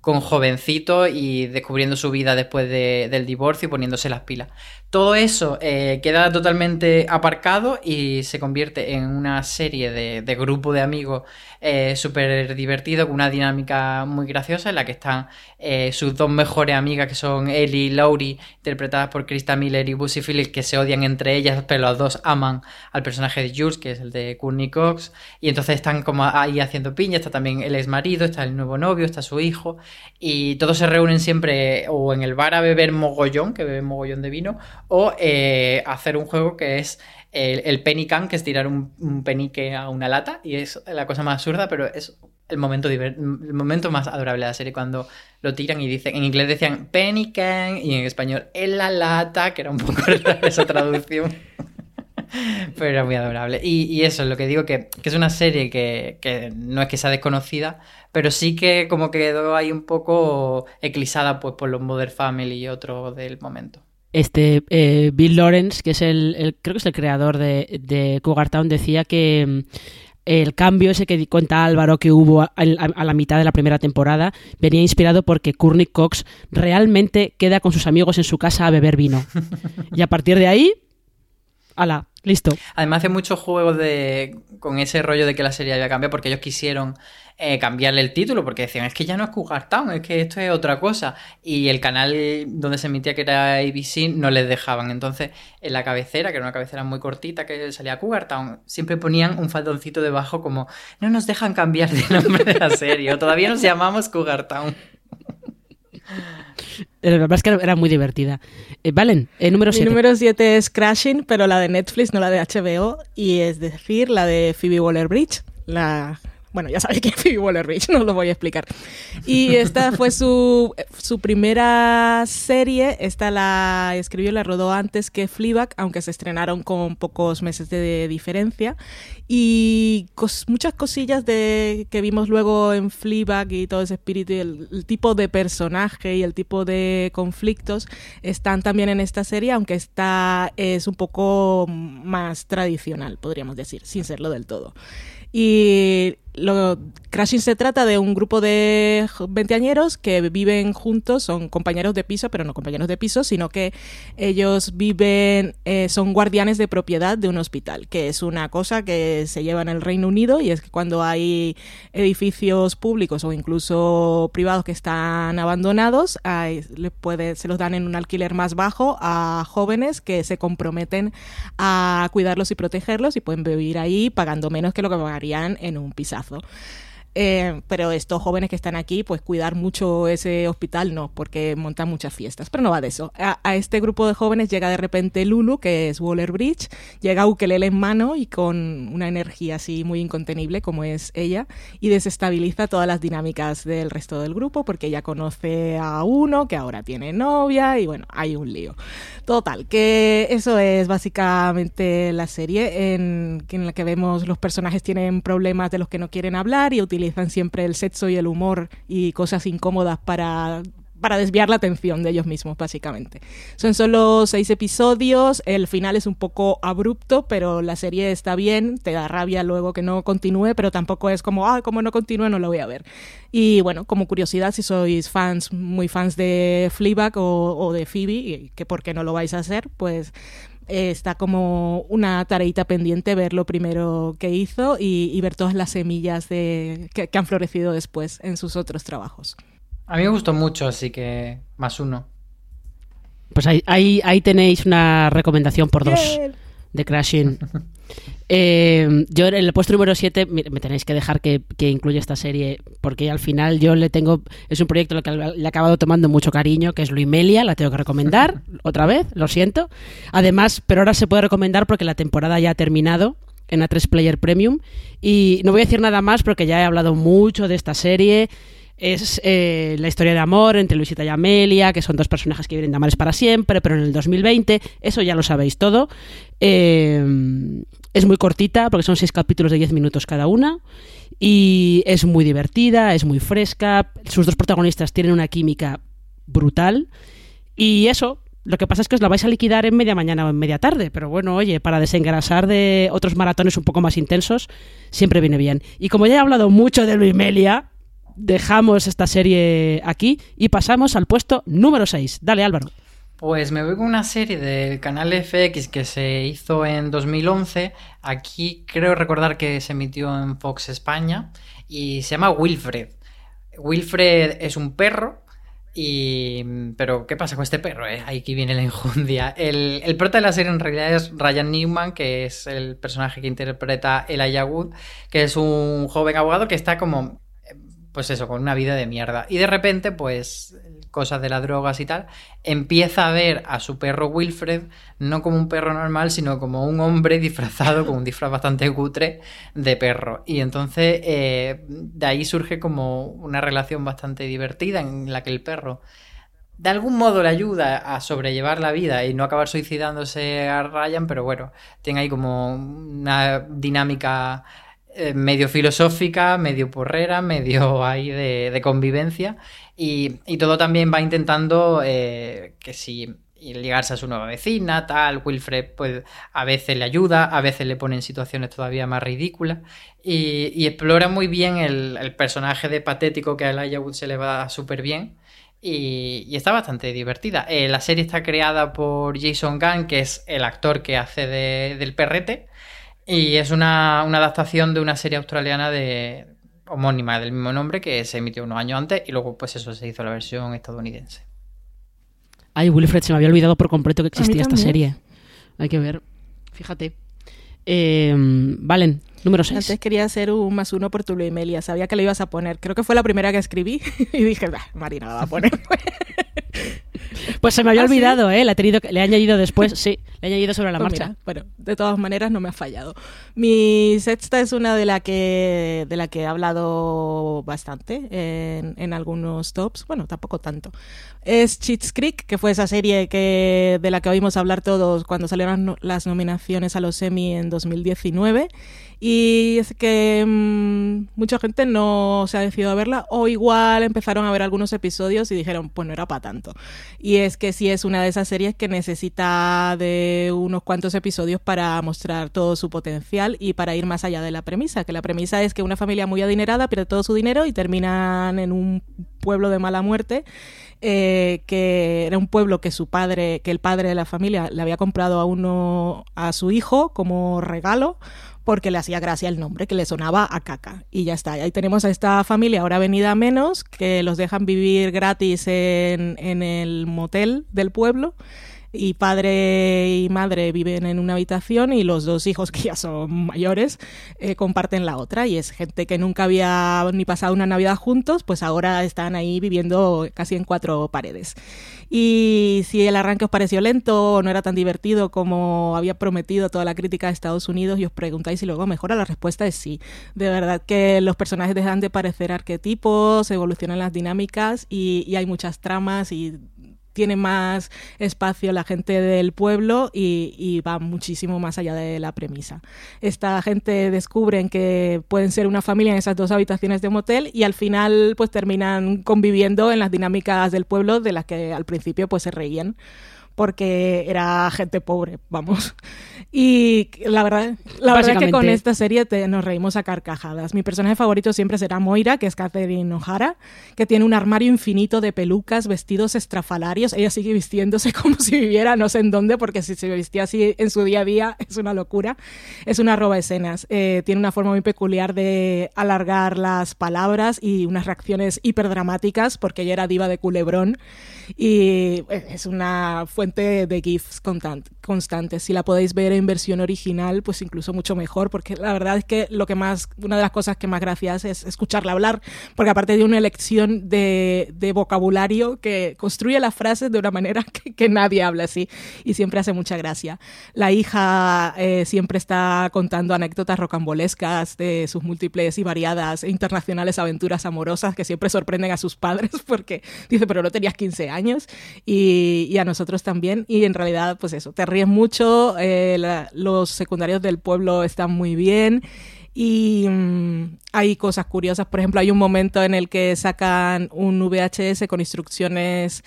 S3: con jovencito y descubriendo su vida después del divorcio y poniéndose las pilas. Todo eso eh, queda totalmente aparcado y se convierte en una serie de, de grupo de amigos eh, súper divertido, con una dinámica muy graciosa en la que están eh, sus dos mejores amigas que son Ellie y Laurie, interpretadas por Krista Miller y Busy Phillips, que se odian entre ellas, pero los dos aman al personaje de Jules, que es el de Courtney Cox, y entonces están como ahí haciendo piña, está también el ex marido, está el nuevo novio, está su hijo, y todos se reúnen siempre o en el bar a beber mogollón, que beben mogollón de vino, o eh, hacer un juego que es el, el penny can, que es tirar un, penique a una lata, y es la cosa más absurda, pero es el momento, el momento más adorable de la serie cuando lo tiran y dicen, en inglés decían penny can, y en español en la lata, que era un poco esa traducción. pero era muy adorable. Y, eso es lo que digo, que, es una serie que, que, no es que sea desconocida, pero sí que como quedó ahí un poco eclipsada pues, por los Mother Family y otros del momento
S2: este eh, Bill Lawrence, que es el, creo que es el creador de, de Cougar Town, decía que mm, el cambio ese que cuenta Álvaro que hubo a, la mitad de la primera temporada venía inspirado porque Courtney Cox realmente queda con sus amigos en su casa a beber vino. Y a partir de ahí, ala, listo.
S3: Además hace muchos juegos de con ese rollo de que la serie había cambiado porque ellos quisieron eh, cambiarle el título porque decían, es que ya no es Cougar Town, es que esto es otra cosa. Y el canal donde se emitía que era ABC no les dejaban. Entonces, en la cabecera, que era una cabecera muy cortita que salía Cougar Town, siempre ponían un faldoncito debajo como, no nos dejan cambiar de nombre de la serie, o todavía nos llamamos Cougar Town.
S2: La verdad es que era muy divertida. Eh, Valen, el número 7.
S4: El número 7 es Crashing, pero la de Netflix, no la de HBO, y es decir, la de Phoebe Waller-Bridge, la bueno, ya sabéis que es Phoebe Waller-Bridge, no lo voy a explicar. Y esta fue su, su primera serie. Esta la escribió y la rodó antes que Fleabag, aunque se estrenaron con pocos meses de diferencia. Y muchas cosillas de que vimos luego en Fleabag y todo ese espíritu y el, tipo de personaje y el tipo de conflictos están también en esta serie, aunque esta es un poco más tradicional, podríamos decir, sin serlo del todo. Y lo, Crashing se trata de un grupo de veinteañeros que viven juntos, son compañeros de piso, pero no compañeros de piso, sino que ellos viven, eh, son guardianes de propiedad de un hospital, que es una cosa que se lleva en el Reino Unido y es que cuando hay edificios públicos o incluso privados que están abandonados, se los dan en un alquiler más bajo a jóvenes que se comprometen a cuidarlos y protegerlos y pueden vivir ahí pagando menos que lo que pagarían en un Λάθο. Eh, pero estos jóvenes que están aquí, pues cuidar mucho ese hospital no, porque montan muchas fiestas. Pero no va de eso. A, este grupo de jóvenes llega de repente Lulu, que es Waller Bridge, llega Ukelele en mano y con una energía así muy incontenible como es ella, y desestabiliza todas las dinámicas del resto del grupo, porque ella conoce a uno que ahora tiene novia y bueno, hay un lío. Total, que eso es básicamente la serie en, en la que vemos los personajes tienen problemas de los que no quieren hablar y utilizan utilizan siempre el sexo y el humor y cosas incómodas para para desviar la atención de ellos mismos, básicamente. Son solo seis episodios, el final es un poco abrupto, pero la serie está bien, te da rabia luego que no continúe, pero tampoco es como, ah, como no continúe, no lo voy a ver. Y bueno, como curiosidad, si sois fans, muy fans de Fleabag o, de Phoebe, que por qué no lo vais a hacer, pues eh, está como una tareita pendiente ver lo primero que hizo y, ver todas las semillas de, que, han florecido después en sus otros trabajos.
S3: A mí me gustó mucho, así que más uno.
S2: Pues ahí, ahí, tenéis una recomendación por dos de Crashing. Eh, yo en el puesto número 7 me, tenéis que dejar que, que, incluya esta serie, porque al final yo le tengo. Es un proyecto al que le he acabado tomando mucho cariño, que es Luimelia, la tengo que recomendar otra vez, lo siento. Además, pero ahora se puede recomendar porque la temporada ya ha terminado en A3 Player Premium. Y no voy a decir nada más porque ya he hablado mucho de esta serie. Es eh, la historia de amor entre Luisita y Amelia, que son dos personajes que viven de amores para siempre, pero en el 2020, eso ya lo sabéis todo. Eh, es muy cortita, porque son seis capítulos de 10 minutos cada una, y es muy divertida, es muy fresca, sus dos protagonistas tienen una química brutal, y eso, lo que pasa es que os la vais a liquidar en media mañana o en media tarde, pero bueno, oye, para desengrasar de otros maratones un poco más intensos, siempre viene bien. Y como ya he hablado mucho de Luis Melia, dejamos esta serie aquí y pasamos al puesto número 6. Dale, Álvaro.
S3: Pues me voy con una serie del canal FX que se hizo en 2011. Aquí creo recordar que se emitió en Fox España y se llama Wilfred. Wilfred es un perro y... Pero, ¿qué pasa con este perro? Eh? Aquí viene la injundia. El, el prota de la serie en realidad es Ryan Newman, que es el personaje que interpreta Elijah Wood, que es un joven abogado que está como pues eso, con una vida de mierda. Y de repente, pues, cosas de las drogas y tal, empieza a ver a su perro Wilfred no como un perro normal, sino como un hombre disfrazado con un disfraz bastante cutre de perro. Y entonces eh, de ahí surge como una relación bastante divertida en la que el perro de algún modo le ayuda a sobrellevar la vida y no acabar suicidándose a Ryan, pero bueno, tiene ahí como una dinámica eh, medio filosófica, medio porrera, medio ahí de, convivencia. Y, todo también va intentando eh, que si ligarse a su nueva vecina, tal, Wilfred pues a veces le ayuda, a veces le pone en situaciones todavía más ridículas y, explora muy bien el, personaje de patético que a Elijah Wood se le va súper bien y, está bastante divertida. Eh, la serie está creada por Jason Gunn, que es el actor que hace del perrete y es una, adaptación de una serie australiana de homónima del mismo nombre que se emitió unos años antes y luego pues eso se hizo la versión estadounidense.
S2: Ay, Wilfred, se me había olvidado por completo que existía esta serie. Hay que ver. Fíjate. Eh, Valen, número 6.
S4: Antes quería hacer un más uno por tu Melia. Sabía que le ibas a poner. Creo que fue la primera que escribí. y dije, Marina la va a poner.
S2: Pues se me había ¿Ah, olvidado, ¿eh? Le, he tenido, le he añadido después, sí, le he añadido sobre la pues marcha.
S4: bueno, de todas maneras no me ha fallado. Mi sexta es una de la que, de la que he hablado bastante en, en algunos tops, bueno, tampoco tanto. Es Cheats Creek, que fue esa serie que, de la que oímos hablar todos cuando salieron las nominaciones a los Emmy en 2019 y es que mmm, mucha gente no se ha decidido a verla o igual empezaron a ver algunos episodios y dijeron, pues no era para tanto. Y es que sí es una de esas series que necesita de unos cuantos episodios para mostrar todo su potencial y para ir más allá de la premisa, que la premisa es que una familia muy adinerada pierde todo su dinero y terminan en un pueblo de mala muerte eh, que era un pueblo que su padre, que el padre de la familia le había comprado a uno a su hijo como regalo porque le hacía gracia el nombre, que le sonaba a caca. Y ya está. ahí tenemos a esta familia ahora venida menos, que los dejan vivir gratis en, en el motel del pueblo y padre y madre viven en una habitación y los dos hijos que ya son mayores eh, comparten la otra y es gente que nunca había ni pasado una Navidad juntos, pues ahora están ahí viviendo casi en cuatro paredes. Y si el arranque os pareció lento o no era tan divertido como había prometido toda la crítica de Estados Unidos y os preguntáis si luego mejora, la respuesta es sí. De verdad que los personajes dejan de parecer arquetipos, evolucionan las dinámicas y, y hay muchas tramas y tiene más espacio la gente del pueblo y, va muchísimo más allá de la premisa. Esta gente descubren que pueden ser una familia en esas dos habitaciones de motel y al final pues terminan conviviendo en las dinámicas del pueblo de las que al principio pues se reían porque era gente pobre, vamos. Y la verdad, la verdad es que con esta serie nos reímos a carcajadas. Mi personaje favorito siempre será Moira, que es Catherine O'Hara, que tiene un armario infinito de pelucas, vestidos estrafalarios. Ella sigue vistiéndose como si viviera no sé en dónde, porque si se vestía así en su día a día es una locura. Es una roba escenas. Eh, tiene una forma muy peculiar de alargar las palabras y unas reacciones hiperdramáticas, porque ella era diva de culebrón. Y eh, es una fuente de GIFs constantes. Si la podéis ver en versión original, pues incluso mucho mejor, porque la verdad es que lo que más, una de las cosas que más gracia hace es escucharla hablar, porque aparte de una elección de, vocabulario que construye las frases de una manera que, nadie habla así y siempre hace mucha gracia. La hija eh, siempre está contando anécdotas rocambolescas de sus múltiples y variadas e internacionales aventuras amorosas que siempre sorprenden a sus padres porque dice, pero no tenías 15 años y, a nosotros también. Y en realidad, pues eso, te ríes mucho, eh, los secundarios del pueblo están muy bien. Y mm, hay cosas curiosas, por ejemplo, hay un momento en el que sacan un VHS con instrucciones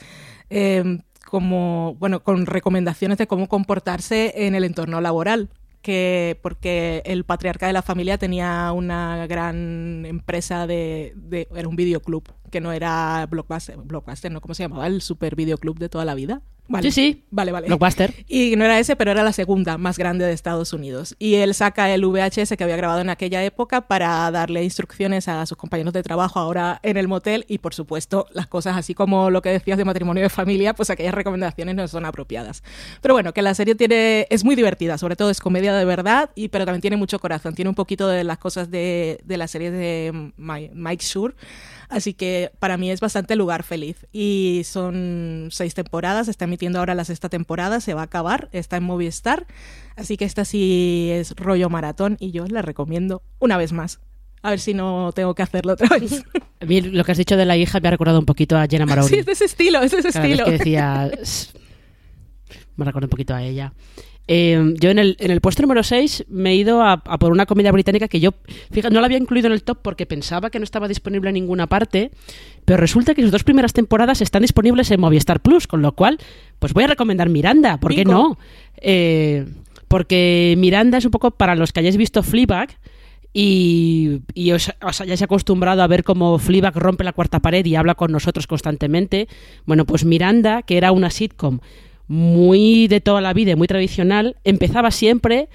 S4: em, como, bueno, con recomendaciones de cómo comportarse en el entorno laboral que porque el patriarca de la familia tenía una gran empresa de, de era un videoclub que no era Blockbuster, Blockbuster, ¿no? ¿Cómo se llamaba? El super videoclub de toda la vida.
S2: Sí, sí.
S4: Vale, vale.
S2: Blockbuster.
S4: Y no era ese, pero era la segunda más grande de Estados Unidos. Y él saca el VHS que había grabado en aquella época para darle instrucciones a sus compañeros de trabajo ahora en el motel. Y por supuesto, las cosas así como lo que decías de matrimonio de familia, pues aquellas recomendaciones no son apropiadas. Pero bueno, que la serie tiene, es muy divertida, sobre todo es comedia de verdad, y, pero también tiene mucho corazón. Tiene un poquito de las cosas de, de la serie de Mike Shure. Así que para mí es bastante lugar feliz. Y son seis temporadas, está emitiendo ahora la sexta temporada, se va a acabar, está en Movistar. Así que esta sí es rollo maratón y yo la recomiendo una vez más. A ver si no tengo que hacerlo otra vez.
S2: lo que has dicho de la hija me ha recordado un poquito a Jenna Maroney.
S4: Sí, es de ese estilo, es de ese estilo.
S2: que decía... me recuerda un poquito a ella. Eh, yo en el, en el, puesto número 6 me he ido a, por una comedia británica que yo, fíjate, no la había incluido en el top porque pensaba que no estaba disponible en ninguna parte, pero resulta que sus dos primeras temporadas están disponibles en Movistar Plus, con lo cual, pues voy a recomendar Miranda, ¿por qué no? Eh, porque Miranda es un poco para los que hayáis visto Fleabag, y, y os, os, hayáis acostumbrado a ver cómo Fleabag rompe la cuarta pared y habla con nosotros constantemente. Bueno, pues Miranda, que era una sitcom muy de toda la vida, muy tradicional, empezaba siempre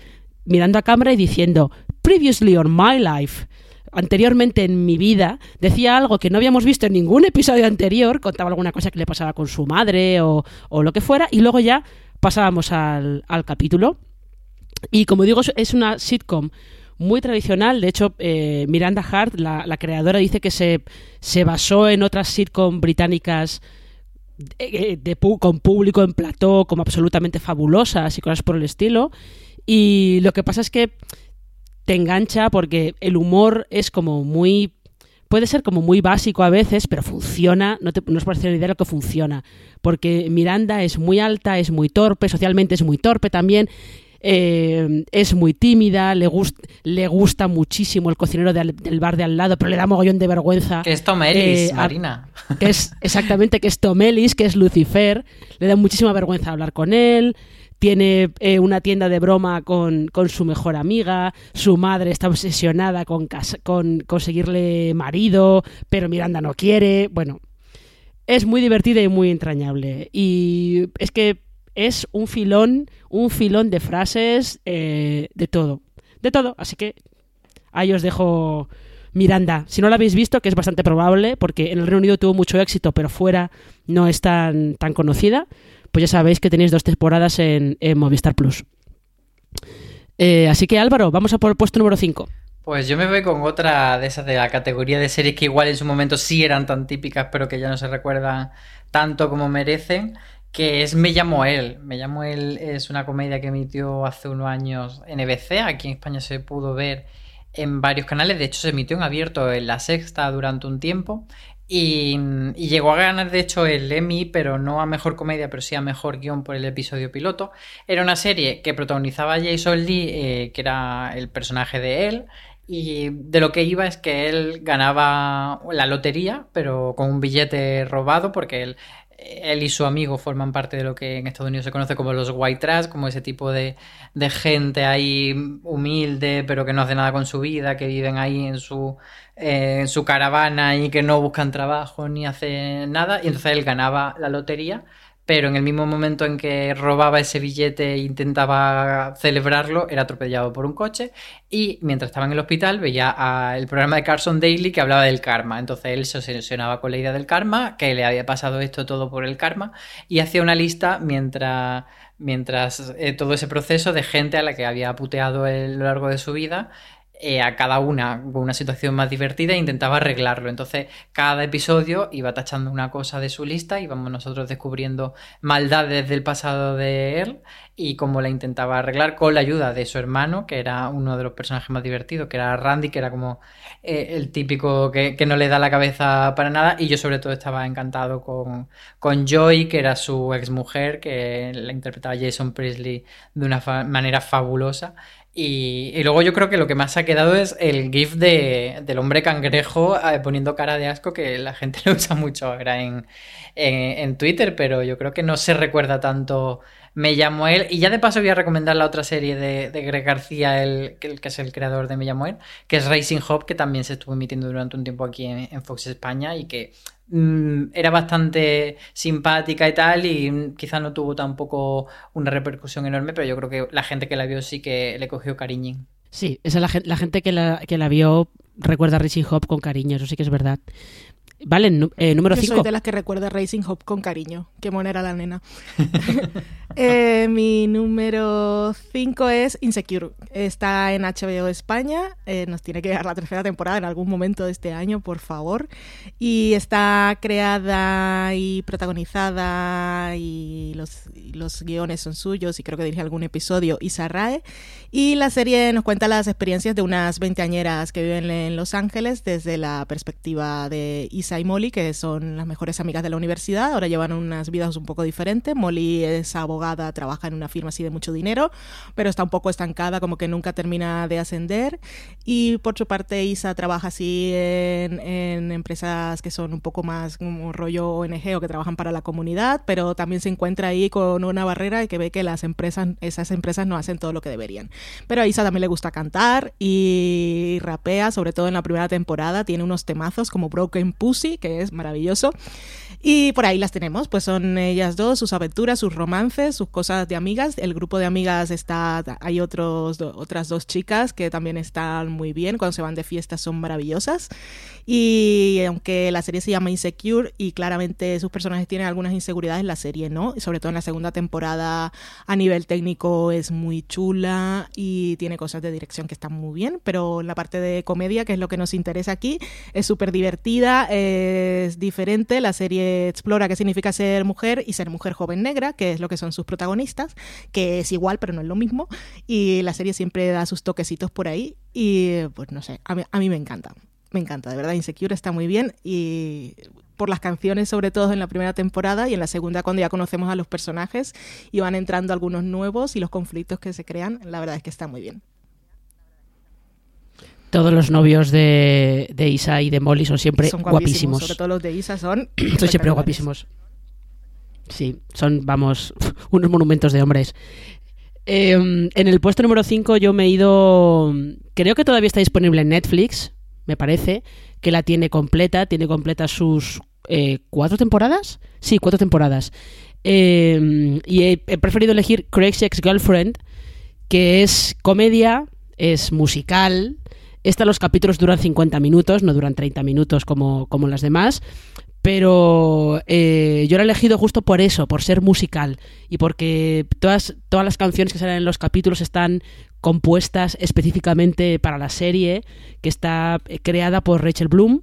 S2: mirando a cámara y diciendo Previously on my life. Anteriormente en mi vida decía algo que no habíamos visto en ningún episodio anterior, contaba alguna cosa que le pasaba con su madre o, lo que fuera, y luego ya pasábamos al, capítulo. Y como digo, es una sitcom muy tradicional. De hecho, eh, Miranda Hart, la, la, creadora, dice que se, se basó en otras sitcom británicas eh, de, con público en plató como absolutamente fabulosas y cosas por el estilo. Y lo que pasa es que te engancha porque el humor es como muy puede ser como muy básico a veces, pero funciona, no, te, no os parece una idea lo que funciona, porque Miranda es muy alta, es muy torpe, socialmente es muy torpe también, eh, es muy tímida, le, le gusta muchísimo el cocinero del bar de al lado, pero le da mogollón de vergüenza.
S3: Que es Tom Ellis, eh, Marina.
S2: Que es, exactamente, que es Tom Ellis, que es Lucifer. Le da muchísima vergüenza hablar con él. Tiene eh, una tienda de broma con, con, su mejor amiga. Su madre está obsesionada con, con conseguirle marido, pero Miranda no quiere. Bueno, es muy divertida y muy entrañable. Y es que es un filón, un filón de frases, eh, de todo. De todo. Así que ahí os dejo Miranda. Si no la habéis visto, que es bastante probable, porque en el Reino Unido tuvo mucho éxito, pero fuera no es tan, tan conocida, pues ya sabéis que tenéis dos temporadas en, Movistar Plus. Eh, así que Álvaro, vamos a por el puesto número 5.
S3: Pues yo me voy con otra de esas de la categoría de series que igual en su momento sí eran tan típicas, pero que ya no se recuerdan tanto como merecen que es Me llamo él. Me llamo él es una comedia que emitió hace unos años en EBC, aquí en España se pudo ver en varios canales, de hecho se emitió en abierto en la sexta durante un tiempo y, llegó a ganar de hecho el Emmy, pero no a mejor comedia, pero sí a mejor guion por el episodio piloto. Era una serie que protagonizaba Jason Lee, eh, que era el personaje de él, y de lo que iba es que él ganaba la lotería, pero con un billete robado, porque él él y su amigo forman parte de lo que en Estados Unidos se conoce como los white trash, como ese tipo de, gente ahí humilde, pero que no hace nada con su vida, que viven ahí en su, eh, en su caravana y que no buscan trabajo ni hacen nada. Y entonces él ganaba la lotería, pero en el mismo momento en que robaba ese billete e intentaba celebrarlo, era atropellado por un coche y mientras estaba en el hospital veía el programa de Carson Daly que hablaba del karma. Entonces él se obsesionaba con la idea del karma, que le había pasado esto todo por el karma y hacía una lista mientras mientras eh, todo ese proceso de gente a la que había puteado a lo largo de su vida eh, a cada una con una situación más divertida e intentaba arreglarlo. Entonces, cada episodio iba tachando una cosa de su lista íbamos nosotros descubriendo maldades del pasado de él y cómo la intentaba arreglar con la ayuda de su hermano, que era uno de los personajes más divertidos, que era Randy, que era como eh, el típico que, no le da la cabeza para nada. Y yo sobre todo estaba encantado con, con Joy, que era su exmujer, que la interpretaba Jason Priestley de una manera fabulosa. Y, luego yo creo que lo que más ha quedado es el GIF de, del hombre cangrejo eh, poniendo cara de asco, que la gente lo usa mucho ahora en, en, Twitter, pero yo creo que no se recuerda tanto Me llamo él. Y ya de paso voy a recomendar la otra serie de, Greg García, el, que es el creador de Me llamo él, que es Racing Hop, que también se estuvo emitiendo durante un tiempo aquí en Fox España y que Mm, era bastante simpática y tal, y quizá no tuvo tampoco una repercusión enorme, pero yo creo que la gente que la vio sí que le cogió cariño.
S2: Sí, esa la, la gente que la, que la vio recuerda a Richie Hop con cariño, eso sí que es verdad. Vale, eh, número 5.
S4: soy de las que recuerda Racing Hop con cariño. Qué mona era la nena. Eh, mi número 5 es Insecure. Está en HBO España. Eh, nos tiene que dar la tercera temporada en algún momento de este año, por favor. Y está creada y protagonizada y los, los guiones son suyos y creo que dirige algún episodio Isa Rae. Y la serie nos cuenta las experiencias de unas veinteañeras que viven en Los Ángeles desde la perspectiva de Y Molly, que son las mejores amigas de la universidad. Ahora llevan unas vidas un poco diferentes. Molly es abogada trabaja en una firma así de mucho dinero, pero está un poco estancada, como que nunca termina de ascender. Y por su parte, Isa trabaja así en, empresas que son un poco más como rollo ONG o que trabajan para la comunidad, pero también se encuentra ahí con una barrera y que ve que las empresas, esas empresas no hacen todo lo que deberían. Pero a Isa también le gusta cantar y rapea, sobre todo en la primera temporada, tiene unos temazos como Broken Pussy, que es maravilloso. Y por ahí las tenemos, pues son ellas dos, sus aventuras, sus romances, sus cosas de amigas. El grupo de amigas está, hay otros, otras dos chicas que también están muy bien, cuando se van de fiesta son maravillosas. Y aunque la serie se llama Insecure y claramente sus personajes tienen algunas inseguridades, la serie no, sobre todo en la segunda temporada a nivel técnico es muy chula y tiene cosas de dirección que están muy bien, pero la parte de comedia, que es lo que nos interesa aquí, es súper divertida, es diferente, la serie explora qué significa ser mujer y ser mujer joven negra, que es lo que son sus protagonistas, que es igual pero no es lo mismo, y la serie siempre da sus toquecitos por ahí y pues no sé, a mí, me encanta me encanta, de verdad, Insecure está muy bien y por las canciones sobre todo en la primera temporada y en la segunda cuando ya conocemos a los personajes y van entrando algunos nuevos y los conflictos que se crean, la verdad es que está muy bien.
S2: Todos los novios de, Isa y de Molly son siempre guapísimos,
S4: Sobre todo los de Isa son...
S2: son siempre guapísimos. Sí, son, vamos, unos monumentos de hombres. Em, en el puesto número 5 yo me he ido... Creo que todavía está disponible en Netflix, me parece, que la tiene completa, tiene completa sus eh, cuatro temporadas. Sí, cuatro temporadas. Eh, y he, preferido elegir Crazy Ex-Girlfriend, que es comedia, es musical. Esta los capítulos duran 50 minutos, no duran 30 minutos como, como las demás. Pero eh, yo la he elegido justo por eso, por ser musical y porque todas, todas las canciones que salen en los capítulos están compuestas específicamente para la serie, que está creada por Rachel Bloom,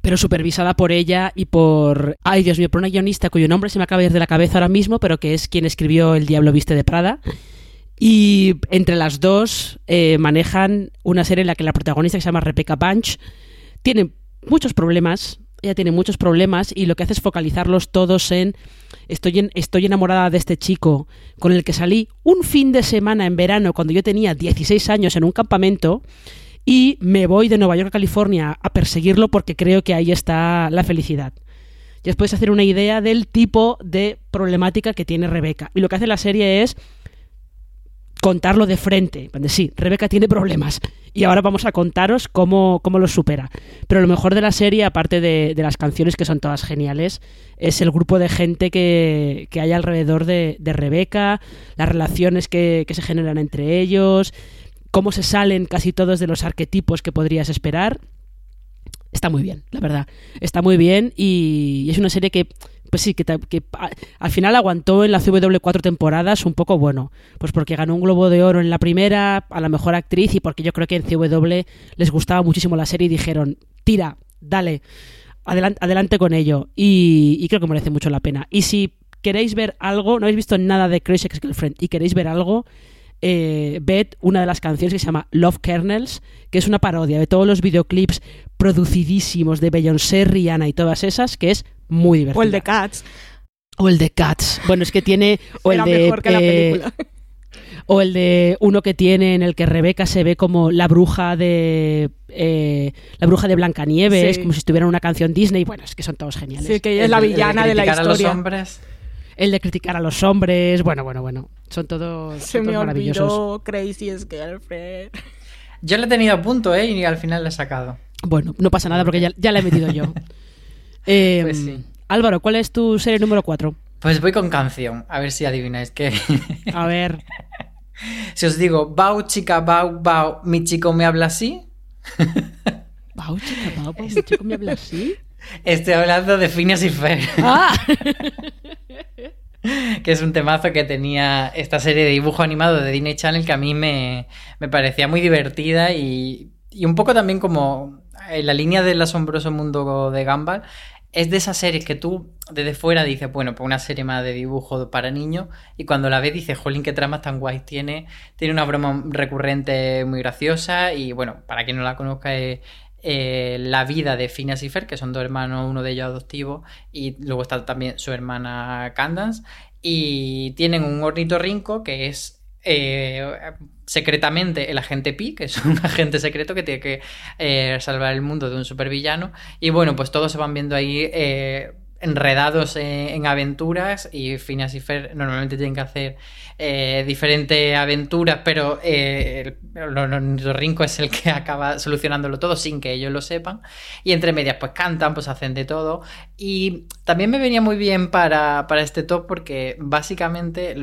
S2: pero supervisada por ella y por, ay Dios mío, por una guionista cuyo nombre se me acaba de ir de la cabeza ahora mismo, pero que es quien escribió El Diablo Viste de Prada. Y entre las dos eh, manejan una serie en la que la protagonista, que se llama Rebecca Bunch, tiene muchos problemas, ella tiene muchos problemas y lo que hace es focalizarlos todos en estoy, estoy enamorada de este chico con el que salí un fin de semana en verano cuando yo tenía 16 años en un campamento y me voy de Nueva York a California a perseguirlo porque creo que ahí está la felicidad. Ya os podéis hacer una idea del tipo de problemática que tiene Rebeca. Y lo que hace la serie es contarlo de frente. Sí, Rebeca tiene problemas y ahora vamos a contaros cómo, cómo los supera. Pero lo mejor de la serie, aparte de, de, las canciones que son todas geniales, es el grupo de gente que, que hay alrededor de, de Rebeca, las relaciones que, que se generan entre ellos, cómo se salen casi todos de los arquetipos que podrías esperar. Está muy bien, la verdad. Está muy bien y es una serie que pues sí, que, al final aguantó en la CW cuatro temporadas un poco bueno. Pues porque ganó un Globo de Oro en la primera, a la mejor actriz, y porque yo creo que en CW les gustaba muchísimo la serie y dijeron, tira, dale, adelante, adelante con ello. Y, y, creo que merece mucho la pena. Y si queréis ver algo, no habéis visto nada de Crazy Ex-Girlfriend y queréis ver algo, eh, ved una de las canciones que se llama Love Kernels, que es una parodia de todos los videoclips producidísimos de Beyoncé, Rihanna y todas esas, que es muy divertida.
S4: O el de Cats.
S2: O el de Cats. Bueno, es que tiene. O el de.
S4: Mejor que la película.
S2: Eh, o el de uno que tiene en el que Rebeca se ve como la bruja de eh, la bruja de Blancanieves,
S4: Sí.
S2: como si estuviera en una canción Disney. Bueno, es que son todos geniales.
S4: Sí, que ella es la
S3: El- el
S4: villana de, la
S3: criticar a los
S4: historia.
S3: hombres.
S2: El de criticar a los hombres. Bueno, bueno, bueno. Son todos,
S4: Se
S2: son
S4: me
S2: todos maravillosos.
S4: olvidó Crazy Girlfriend.
S3: Yo lo he tenido a punto, ¿eh? Y al final lo he sacado.
S2: Bueno, no pasa nada porque ya, ya la he metido yo. Eh,
S3: Pues sí.
S2: Álvaro, ¿cuál es tu serie número 4?
S3: Pues voy con canción, a ver si adivináis que.
S2: A ver.
S3: si os digo, Bau, chica, Bau, Bau, mi chico me habla así.
S2: Pau, chica, Pau, Pau, mi chico me habla así.
S3: Estoy hablando de Phineas y Fer,
S2: ¡Ah!
S3: que es un temazo que tenía esta serie de dibujo animado de Disney Channel que a mí me, me parecía muy divertida y, y un poco también como en la línea del asombroso mundo de Gumball. Es de esas series que tú desde fuera dices, bueno, pues una serie más de dibujo para niños y cuando la ves dices, jolín, qué tramas tan guays tiene. Tiene una broma recurrente muy graciosa y bueno, para quien no la conozca es eh, la vida de Phineas y Fer, que son dos hermanos, uno de ellos adoptivo y luego está también su hermana Candance y tienen un ornitorrinco que es eh, secretamente el agente Pi, que es un agente secreto que tiene que eh, salvar el mundo de un supervillano. Y bueno, pues todos se van viendo ahí enredados en, en aventuras y Phineas y Fer normalmente tienen que hacer eh, diferentes aventuras, pero eh, el, ornitorrinco es el que acaba solucionándolo todo sin que ellos lo sepan. Y entre medias pues cantan, pues hacen de todo. Y también me venía muy bien para, para este top porque básicamente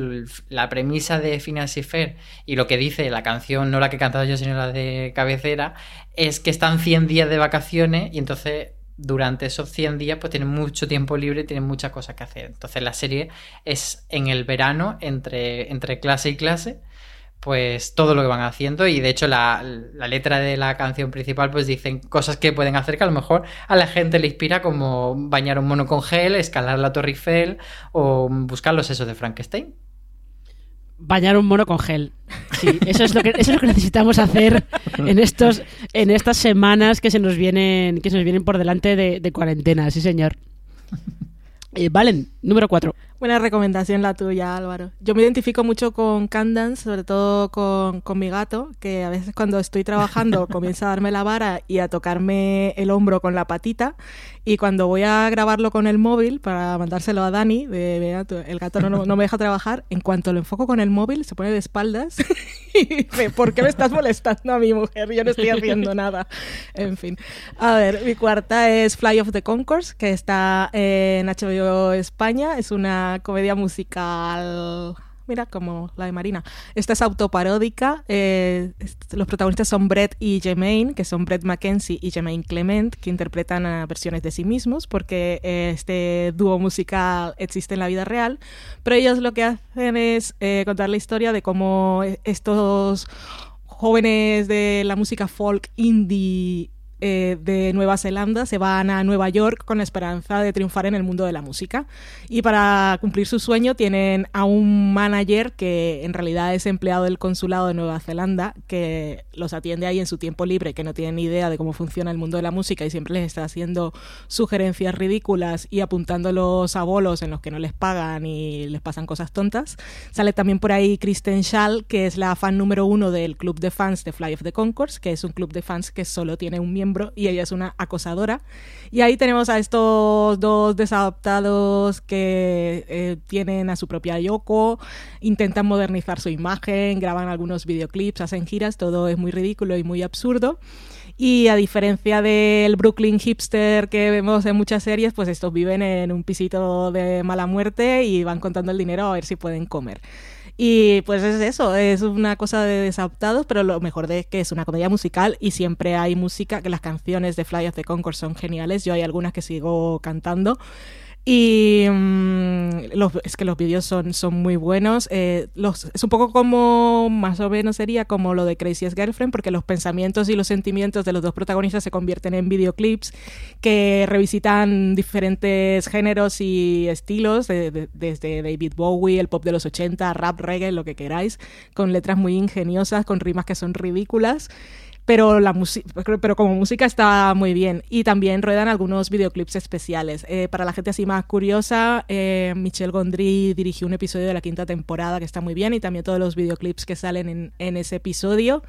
S3: la premisa de Phineas y Fer y lo que dice la canción, no la que he cantado yo, sino la de cabecera, es que están 100 días de vacaciones y entonces durante esos 100 días pues tienen mucho tiempo libre y tienen muchas cosas que hacer. Entonces la serie es en el verano entre, entre clase y clase pues todo lo que van haciendo y de hecho la, la letra de la canción principal pues dicen cosas que pueden hacer que a lo mejor a la gente le inspira como bañar un mono con gel, escalar la Torre Eiffel o buscar los sesos de Frankenstein.
S2: Bañar un mono con gel. Sí, eso es lo que, eso es lo que necesitamos hacer en estos, en estas semanas que se nos vienen, que se nos vienen por delante de, de cuarentena, sí señor. Eh, Valen, número 4.
S4: Buena recomendación la tuya, Álvaro. Yo me identifico mucho con Candance, sobre todo con, con mi gato, que a veces cuando estoy trabajando comienza a darme la vara y a tocarme el hombro con la patita. Y cuando voy a grabarlo con el móvil para mandárselo a Dani, de, "Mira, tú, el gato no, no- no me deja trabajar, en cuanto lo enfoco con el móvil se pone de espaldas y dice, ¿por qué me estás molestando a mi mujer? Yo no estoy haciendo nada. En fin. A ver, mi cuarta es Fly of the Concourse, que está en HBO España. Es una comedia musical. Mira, como la de Marina. Esta es autoparódica. eh, los protagonistas son Brett y Jermaine, que son Brett Mackenzie y Jermaine Clement, que interpretan a versiones de sí mismos, porque eh, este dúo musical existe en la vida real. Pero ellos lo que hacen es eh, contar la historia de cómo estos jóvenes de la música folk indie eh, de Nueva Zelanda se van a Nueva York con la esperanza de triunfar en el mundo de la música. Y para cumplir su sueño tienen a un manager que en realidad es empleado del consulado de Nueva Zelanda, que los atiende ahí en su tiempo libre, que no tiene ni idea de cómo funciona el mundo de la música y siempre les está haciendo sugerencias ridículas y apuntándolos a bolos en los que no les pagan y les pasan cosas tontas. Sale también por ahí Kristen Schall, que es la fan número uno del club de fans de Fly of the Concourse, que es un club de fans que solo tiene un miembro y ella es una acosadora. Y ahí tenemos a estos dos desadaptados que eh, tienen a su propia Yoko, intentan modernizar su imagen, graban algunos videoclips, hacen giras, todo es muy ridículo y muy absurdo. Y a diferencia del Brooklyn hipster que vemos en muchas series, pues estos viven en un pisito de mala muerte y van contando el dinero a ver si pueden comer. Y pues es eso, es una cosa de desadaptados, pero lo mejor de que es una comedia musical y siempre hay música, que las canciones de Fly of the Concord son geniales, yo hay algunas que sigo cantando. Y mm, los, es que los vídeos son, son muy buenos. Eh, los, es un poco como, más o menos sería como lo de Crazy's Girlfriend, porque los pensamientos y los sentimientos de los dos protagonistas se convierten en videoclips que revisitan diferentes géneros y estilos, desde David Bowie, el pop de los 80, rap, reggae, lo que queráis, con letras muy ingeniosas, con rimas que son ridículas pero, la pero como música está muy bien. Y también ruedan algunos videoclips especiales. Eh, para la gente así más curiosa, eh, Michel Gondry dirigió un episodio de la quinta temporada que está muy bien y también todos los videoclips que salen en, en ese episodio.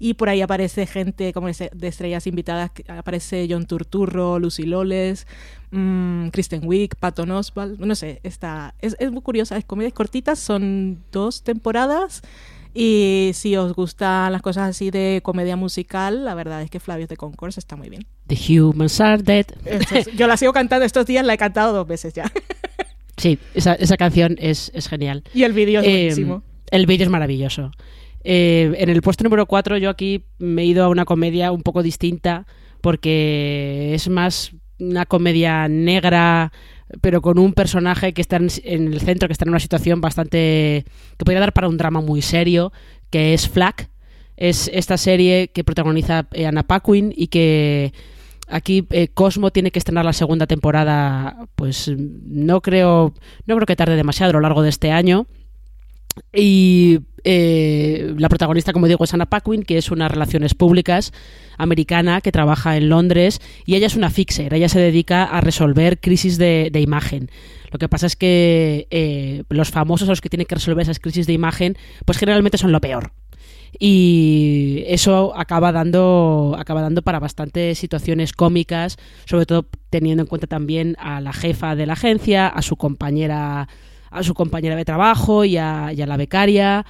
S4: Y por ahí aparece gente como de estrellas invitadas, aparece John Turturro, Lucy Loles, mmm, Kristen Wiig, Patton Oswalt, no sé, está, es, es muy curiosa, es comedias cortitas, son dos temporadas. Y si os gustan las cosas así de comedia musical, la verdad es que Flavio de Concourse está muy bien.
S2: The Humans Are Dead.
S4: yo la sigo cantando estos días, la he cantado dos veces ya.
S2: sí, esa, esa canción es, es, genial.
S4: Y el vídeo es eh, buenísimo.
S2: El vídeo es maravilloso. Eh, en el puesto número 4 yo aquí me he ido a una comedia un poco distinta porque es más una comedia negra pero con un personaje que está en, el centro, que está en una situación bastante... que podría dar para un drama muy serio, que es Flack. Es esta serie que protagoniza eh, Anna Paquin y que aquí eh, Cosmo tiene que estrenar la segunda temporada, pues no creo, no creo que tarde demasiado a lo largo de este año. Y eh, la protagonista, como digo, es Anna Paquin, que es unas relaciones públicas americana que trabaja en Londres y ella es una fixer, ella se dedica a resolver crisis de, imagen. Lo que pasa es que eh, los famosos los que tienen que resolver esas crisis de imagen, pues generalmente son lo peor. Y eso acaba dando, acaba dando para bastantes situaciones cómicas, sobre todo teniendo en cuenta también a la jefa de la agencia, a su compañera a su compañera de trabajo y a, la becaria.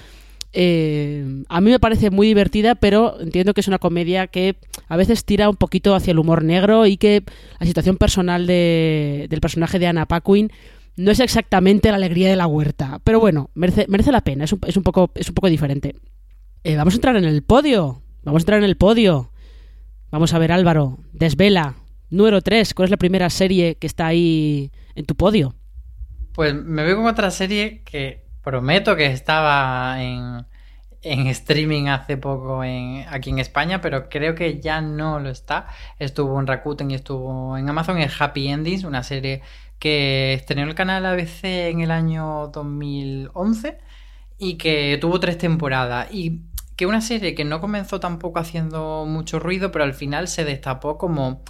S2: Eh, a mí me parece muy divertida, pero entiendo que es una comedia que a veces tira un poquito hacia el humor negro y que la situación personal de, del personaje de Anna Paquin no es exactamente la alegría de la huerta. Pero bueno, merece, la pena, es un, es un, poco, es un poco diferente. Eh, vamos a entrar en el podio. Vamos a entrar en el podio. Vamos a ver, Álvaro. Desvela. Número 3. ¿Cuál es la primera serie que está ahí en tu podio?
S3: Pues me veo con otra serie que prometo que estaba en, streaming hace poco en, aquí en España, pero creo que ya no lo está. Estuvo en Rakuten y estuvo en Amazon. Es Happy Endings, una serie que estrenó el canal ABC en el año 2011 y que tuvo tres temporadas. Y que una serie que no comenzó tampoco haciendo mucho ruido, pero al final se destapó como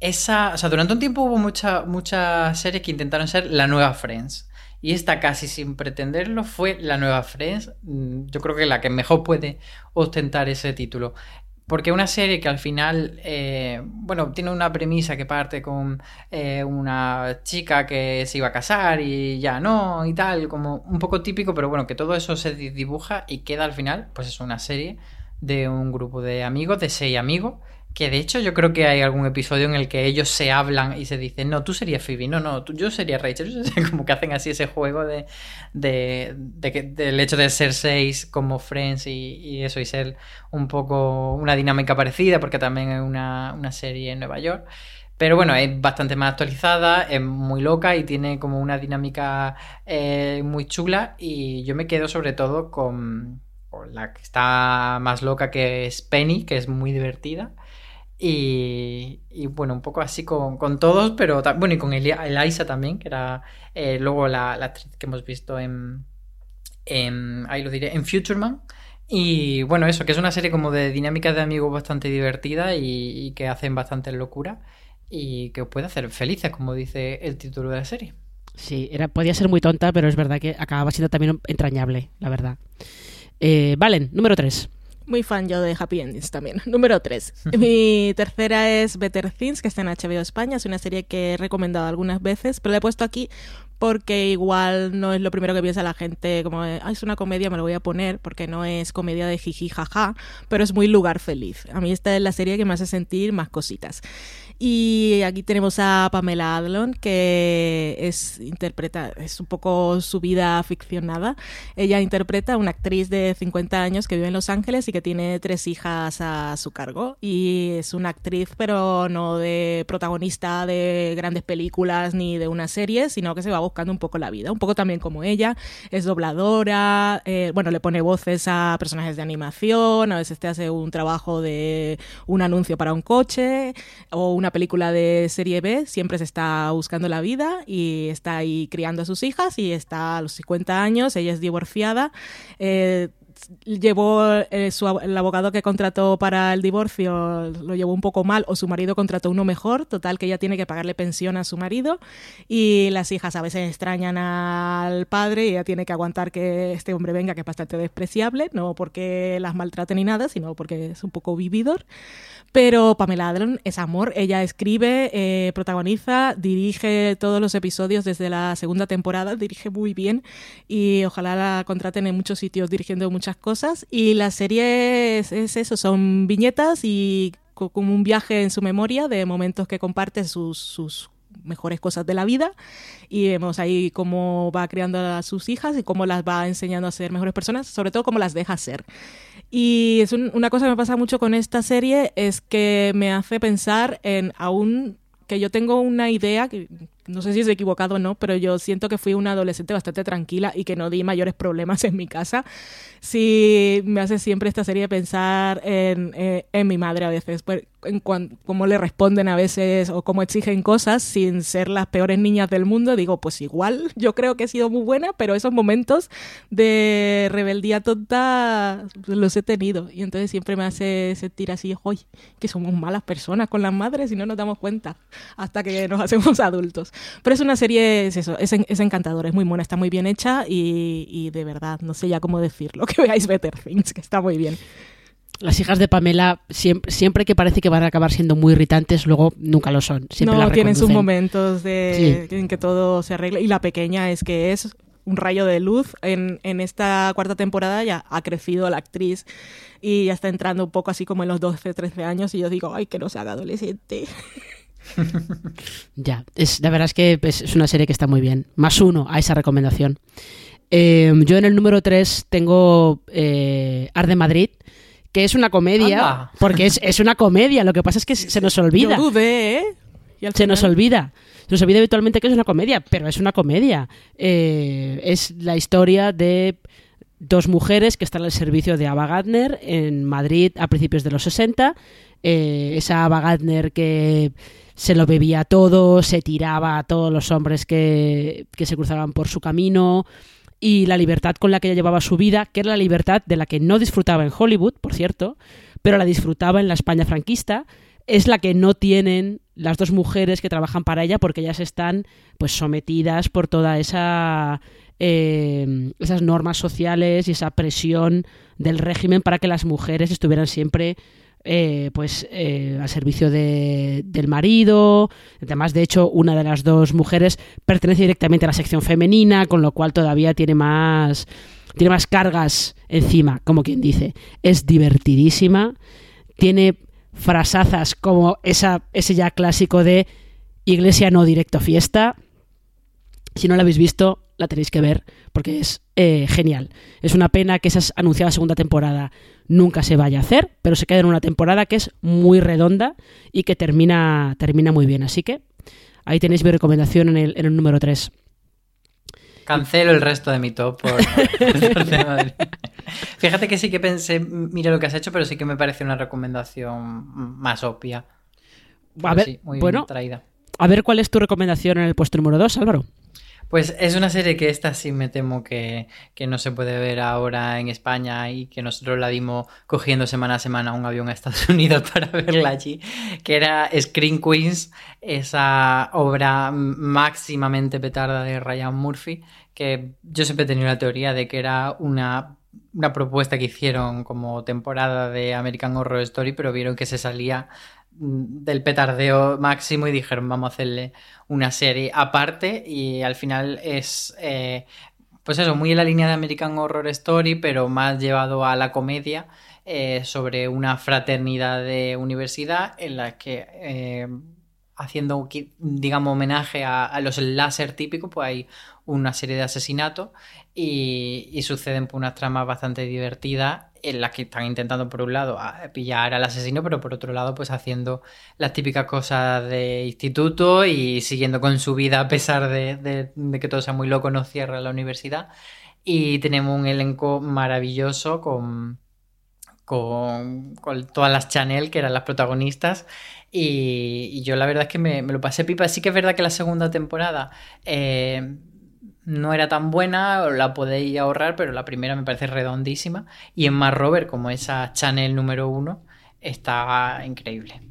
S3: esa, o sea, durante un tiempo hubo muchas series que intentaron ser la nueva Friends. Y esta casi sin pretenderlo fue la nueva Friends. Mm, yo creo que la que mejor puede ostentar ese título. Porque una serie que al final, eh, bueno, tiene una premisa que parte con eh, una chica que se iba a casar y ya no y tal, como un poco típico, pero bueno, que todo eso se dibuja y queda al final, pues es una serie de un grupo de amigos, de seis amigos, que de hecho yo creo que hay algún episodio en el que ellos se hablan y se dicen, no, tú serías Phoebe, no, no, tú, yo sería Rachel. Como que hacen así ese juego de, de, del hecho de ser seis como Friends y, eso, y ser un poco una dinámica parecida, porque también es una, una serie en Nueva York. Pero bueno, es bastante más actualizada, es muy loca y tiene como una dinámica eh, muy chula. Y yo me quedo sobre todo con, la que está más loca, que es Penny, que es muy divertida. Y, bueno, un poco así con, todos, pero bueno, y con Eliza también, que era eh, luego la, actriz que hemos visto en, ahí lo diré, en Futureman. Y bueno, eso, que es una serie como de dinámicas de amigos bastante divertida y, que hacen bastante locura y que os puede hacer felices, como dice el título de la serie.
S2: Sí, era, podía ser muy tonta, pero es verdad que acababa siendo también entrañable, la verdad. Eh, Valen, número 3.
S4: Muy fan yo de Happy Endings también. Número 3. Mi tercera es Better Things, que está en HBO España. Es una serie que he recomendado algunas veces, pero la he puesto aquí porque igual no es lo primero que piensa la gente, como es una comedia, me lo voy a poner, porque no es comedia de jiji jaja, pero es muy lugar feliz. A mí esta es la serie que me hace sentir más cositas. Y aquí tenemos a Pamela Adlon, que es interpreta, es un poco su vida ficcionada. Ella interpreta a una actriz de 50 años que vive en Los Ángeles y que tiene tres hijas a su cargo. Y es una actriz, pero no de protagonista de grandes películas ni de una serie, sino que se va buscando un poco la vida. Un poco también como ella. Es dobladora, eh, bueno, le pone voces a personajes de animación, a veces te hace un trabajo de un anuncio para un coche o una película de serie B, siempre se está buscando la vida y está ahí criando a sus hijas y está a los 50 años, ella es divorciada. Eh, llevó eh, su, el abogado que contrató para el divorcio lo llevó un poco mal o su marido contrató uno mejor, total que ella tiene que pagarle pensión a su marido y las hijas a veces extrañan al padre y ella tiene que aguantar que este hombre venga que es bastante despreciable, no porque las maltrate ni nada, sino porque es un poco vividor. Pero Pamela Adlon es amor, ella escribe, eh, protagoniza, dirige todos los episodios desde la segunda temporada, dirige muy bien y ojalá la contraten en muchos sitios dirigiendo muchas cosas. Y la serie es, eso, son viñetas y como un viaje en su memoria de momentos que comparte sus, sus mejores cosas de la vida y vemos ahí cómo va creando a sus hijas y cómo las va enseñando a ser mejores personas, sobre todo cómo las deja ser. Y es una cosa que me pasa mucho con esta serie es que me hace pensar en aún que yo tengo una idea, que no sé si es equivocado o no, pero yo siento que fui una adolescente bastante tranquila y que no di mayores problemas en mi casa. Sí, me hace siempre esta serie pensar en, eh, en mi madre a veces, en cómo le responden a veces o cómo exigen cosas sin ser las peores niñas del mundo. Digo, pues igual yo creo que he sido muy buena, pero esos momentos de rebeldía tonta los he tenido. Y entonces siempre me hace sentir así, hoy que somos malas personas con las madres y no nos damos cuenta hasta que nos hacemos adultos. Pero es una serie, es eso, es, es es muy buena, está muy bien hecha y, y, de verdad, no sé ya cómo decirlo, que veáis Better Things, que está muy bien.
S2: Las hijas de Pamela, siempre, siempre que parece que van a acabar siendo muy irritantes, luego nunca lo son. Siempre
S4: no, tienen sus momentos de, sí. en que todo se arregla. Y la pequeña es que es un rayo de luz. En, en, esta cuarta temporada ya ha crecido la actriz y ya está entrando un poco así como en los 12, 13 años y yo digo, ay, que no se haga adolescente.
S2: ya, es, la verdad es que es una serie que está muy bien. Más uno a esa recomendación. Eh, yo en el número 3 tengo eh, Arde Madrid, que es una comedia,
S3: Anda.
S2: porque es, es, una comedia, lo que pasa es que se nos olvida.
S4: Yo dudé, ¿eh?
S2: se final... nos olvida. Se nos olvida habitualmente que es una comedia, pero es una comedia. Eh, es la historia de dos mujeres que están al servicio de Ava Gardner en Madrid a principios de los 60. Eh, esa Ava Gardner que se lo bebía todo, se tiraba a todos los hombres que, que se cruzaban por su camino y la libertad con la que ella llevaba su vida, que era la libertad de la que no disfrutaba en Hollywood, por cierto, pero la disfrutaba en la España franquista, es la que no tienen las dos mujeres que trabajan para ella porque ellas están pues sometidas por toda esa eh, esas normas sociales y esa presión del régimen para que las mujeres estuvieran siempre eh, pues eh, al servicio de, del marido. Además, de hecho, una de las dos mujeres pertenece directamente a la sección femenina, con lo cual todavía tiene más tiene más cargas encima, como quien dice. Es divertidísima, tiene frasazas como esa, ese ya clásico de iglesia no directo fiesta. Si no la habéis visto, la tenéis que ver porque es eh, genial. Es una pena que esa anunciada segunda temporada nunca se vaya a hacer, pero se queda en una temporada que es muy redonda y que termina, termina muy bien. Así que ahí tenéis mi recomendación en el, en el número 3.
S3: Cancelo el resto de mi top. Por... Fíjate que sí que pensé, mira lo que has hecho, pero sí que me parece una recomendación más obvia.
S2: A ver, sí, muy bueno, traída. A ver cuál es tu recomendación en el puesto número 2, Álvaro.
S3: Pues es una serie que esta sí me temo que, que, no se puede ver ahora en España y que nosotros la dimos cogiendo semana a semana un avión a Estados Unidos para verla allí, que era Screen Queens, esa obra máximamente petarda de Ryan Murphy, que yo siempre he tenido la teoría de que era una una propuesta que hicieron como temporada de American Horror Story, pero vieron que se salía del petardeo máximo y dijeron vamos a hacerle una serie aparte y al final es eh, pues eso, muy en la línea de American Horror Story, pero más llevado a la comedia eh, sobre una fraternidad de universidad en la que, eh, haciendo, digamos, homenaje a, los láser típicos, pues hay una serie de asesinatos y, suceden por unas tramas bastante divertidas en las que están intentando, por un lado, pillar al asesino, pero por otro lado, pues haciendo las típicas cosas de instituto y siguiendo con su vida a pesar de, que todo sea muy loco, no cierra la universidad. Y tenemos un elenco maravilloso con con, todas las Chanel, que eran las protagonistas. Y, yo la verdad es que me, lo pasé pipa. Sí que es verdad que la segunda temporada eh, no era tan buena, la podéis ahorrar, pero la primera me parece redondísima. Y en Mar Rover, como esa Chanel número uno, está increíble.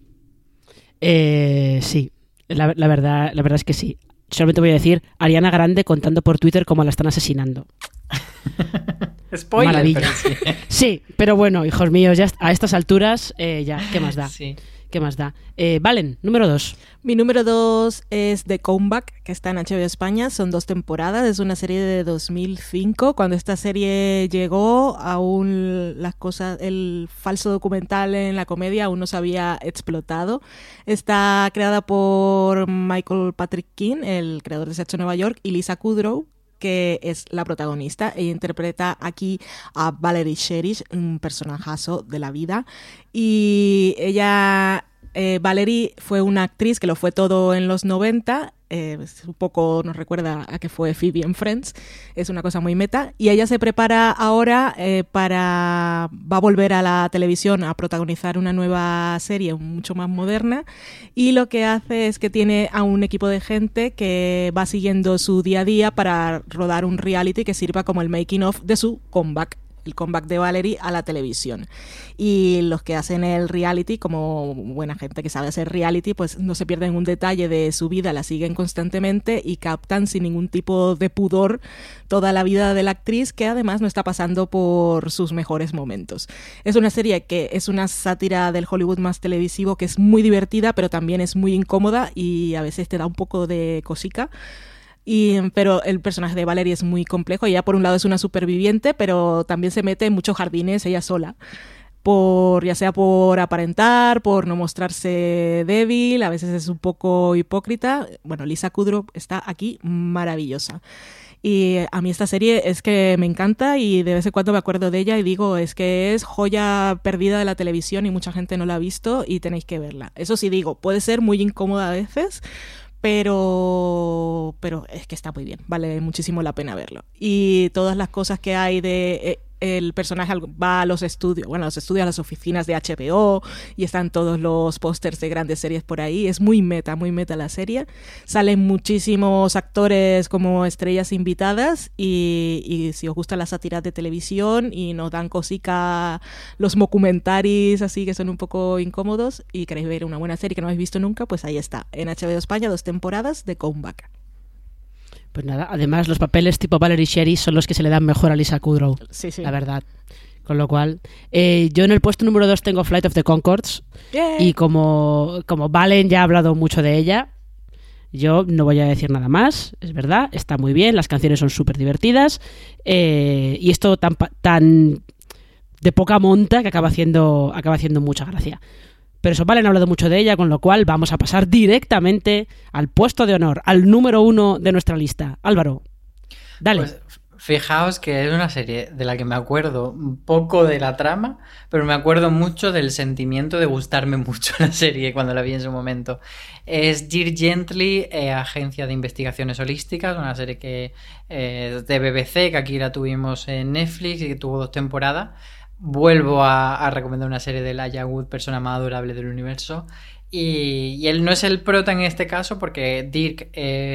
S2: Eh, sí, la, verdad, la verdad es que sí. Solamente voy a decir Ariana Grande contando por Twitter cómo la están asesinando.
S3: Spoiler,
S2: sí. pero bueno, hijos míos, ya a estas alturas, eh, ya, ¿qué más da?
S3: Sí.
S2: ¿Qué más da? Eh, Valen, número dos.
S4: Mi número dos es The Comeback, que está en HBO España. Son dos temporadas. Es una serie de 2005. Cuando esta serie llegó, aún las cosas, el falso documental en la comedia aún no se había explotado. Está creada por Michael Patrick King, el creador de Sexo Nueva York, y Lisa Kudrow, que es la protagonista. Ella interpreta aquí a Valerie Sherish, un personajazo de la vida. Y ella eh, Valerie fue una actriz que lo fue todo en los 90 eh, un poco nos recuerda a que fue Phoebe en Friends, es una cosa muy meta, y ella se prepara ahora eh, para, va a volver a la televisión a protagonizar una nueva serie mucho más moderna, y lo que hace es que tiene a un equipo de gente que va siguiendo su día a día para rodar un reality que sirva como el making of de su comeback el comeback de Valerie a la televisión. Y los que hacen el reality, como buena gente que sabe hacer reality, pues no se pierden un detalle de su vida, la siguen constantemente y captan sin ningún tipo de pudor toda la vida de la actriz, que además no está pasando por sus mejores momentos. Es una serie que es una sátira del Hollywood más televisivo, que es muy divertida, pero también es muy incómoda y a veces te da un poco de cosica pero el personaje de Valerie es muy complejo. Ella, por un lado, es una superviviente, pero también se mete en muchos jardines ella sola. Por, ya sea por aparentar, por no mostrarse débil, a veces es un poco hipócrita. Bueno, Lisa Kudrow está aquí maravillosa. Y a mí esta serie es que me encanta y de vez en cuando me acuerdo de ella y digo, es que es joya perdida de la televisión y mucha gente no la ha visto y tenéis que verla. Eso sí digo, puede ser muy incómoda a veces, pero, pero es que está muy bien, vale muchísimo la pena verlo. Y todas las cosas que hay de eh, el personaje va a los estudios, bueno, a los estudios, a las oficinas de HBO y están todos los pósters de grandes series por ahí. Es muy meta, muy meta la serie. Salen muchísimos actores como estrellas invitadas y, si os gusta la sátira de televisión y nos dan cosica los documentaris así que son un poco incómodos y queréis ver una buena serie que no habéis visto nunca, pues ahí está. En HBO España, dos temporadas de Comeback.
S2: Pues nada, además los papeles tipo Valerie Sherry son los que se le dan mejor a Lisa Kudrow.
S4: Sí, sí.
S2: La verdad. Con lo cual, eh, yo en el puesto número 2 tengo Flight of the Concords. Y como, como Valen ya ha hablado mucho de ella, yo no voy a decir nada más, es verdad, está muy bien, las canciones son súper divertidas. Eh, y esto tan, tan de poca monta que acaba haciendo, acaba haciendo mucha gracia. Pero eso vale, han hablado mucho de ella, con lo cual vamos a pasar directamente al puesto de honor, al número uno de nuestra lista. Álvaro, dale.
S3: Pues, fijaos que es una serie de la que me acuerdo un poco de la trama, pero me acuerdo mucho del sentimiento de gustarme mucho la serie cuando la vi en su momento. Es Dear Gently, eh, Agencia de Investigaciones Holísticas, una serie que eh, de BBC, que aquí la tuvimos en Netflix y que tuvo dos temporadas vuelvo a, recomendar una serie de Laia Wood, persona más adorable del universo. Y, él no es el prota en este caso porque Dirk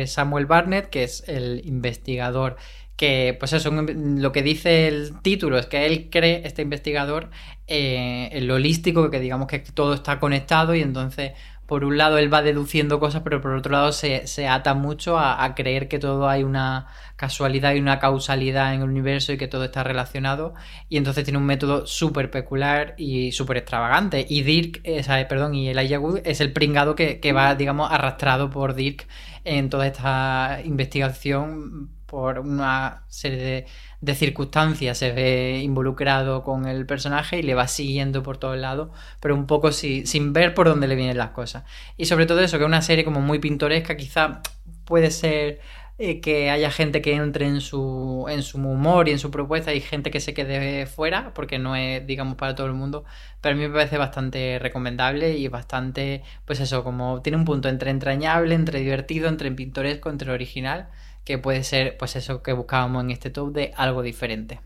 S3: Samuel Barnett, que es el investigador que, pues eso, lo que dice el título es que él cree, este investigador, eh, en lo holístico, que digamos que todo está conectado y entonces por un lado él va deduciendo cosas, pero por otro lado se, se ata mucho a, creer que todo hay una casualidad y una causalidad en el universo y que todo está relacionado. Y entonces tiene un método súper peculiar y súper extravagante. Y Dirk, esa, perdón, y Elijah Wood es el pringado que, que va, digamos, arrastrado por Dirk en toda esta investigación por una serie de, circunstancias se ve involucrado con el personaje y le va siguiendo por todos lados, pero un poco si, sin ver por dónde le vienen las cosas. Y sobre todo eso, que es una serie como muy pintoresca, quizá puede ser eh, que haya gente que entre en su, en su humor y en su propuesta y gente que se quede fuera, porque no es, digamos, para todo el mundo, pero a mí me parece bastante recomendable y bastante, pues eso, como tiene un punto entre entrañable, entre divertido, entre pintoresco, entre original que puede ser pues eso que buscábamos en este top de algo diferente.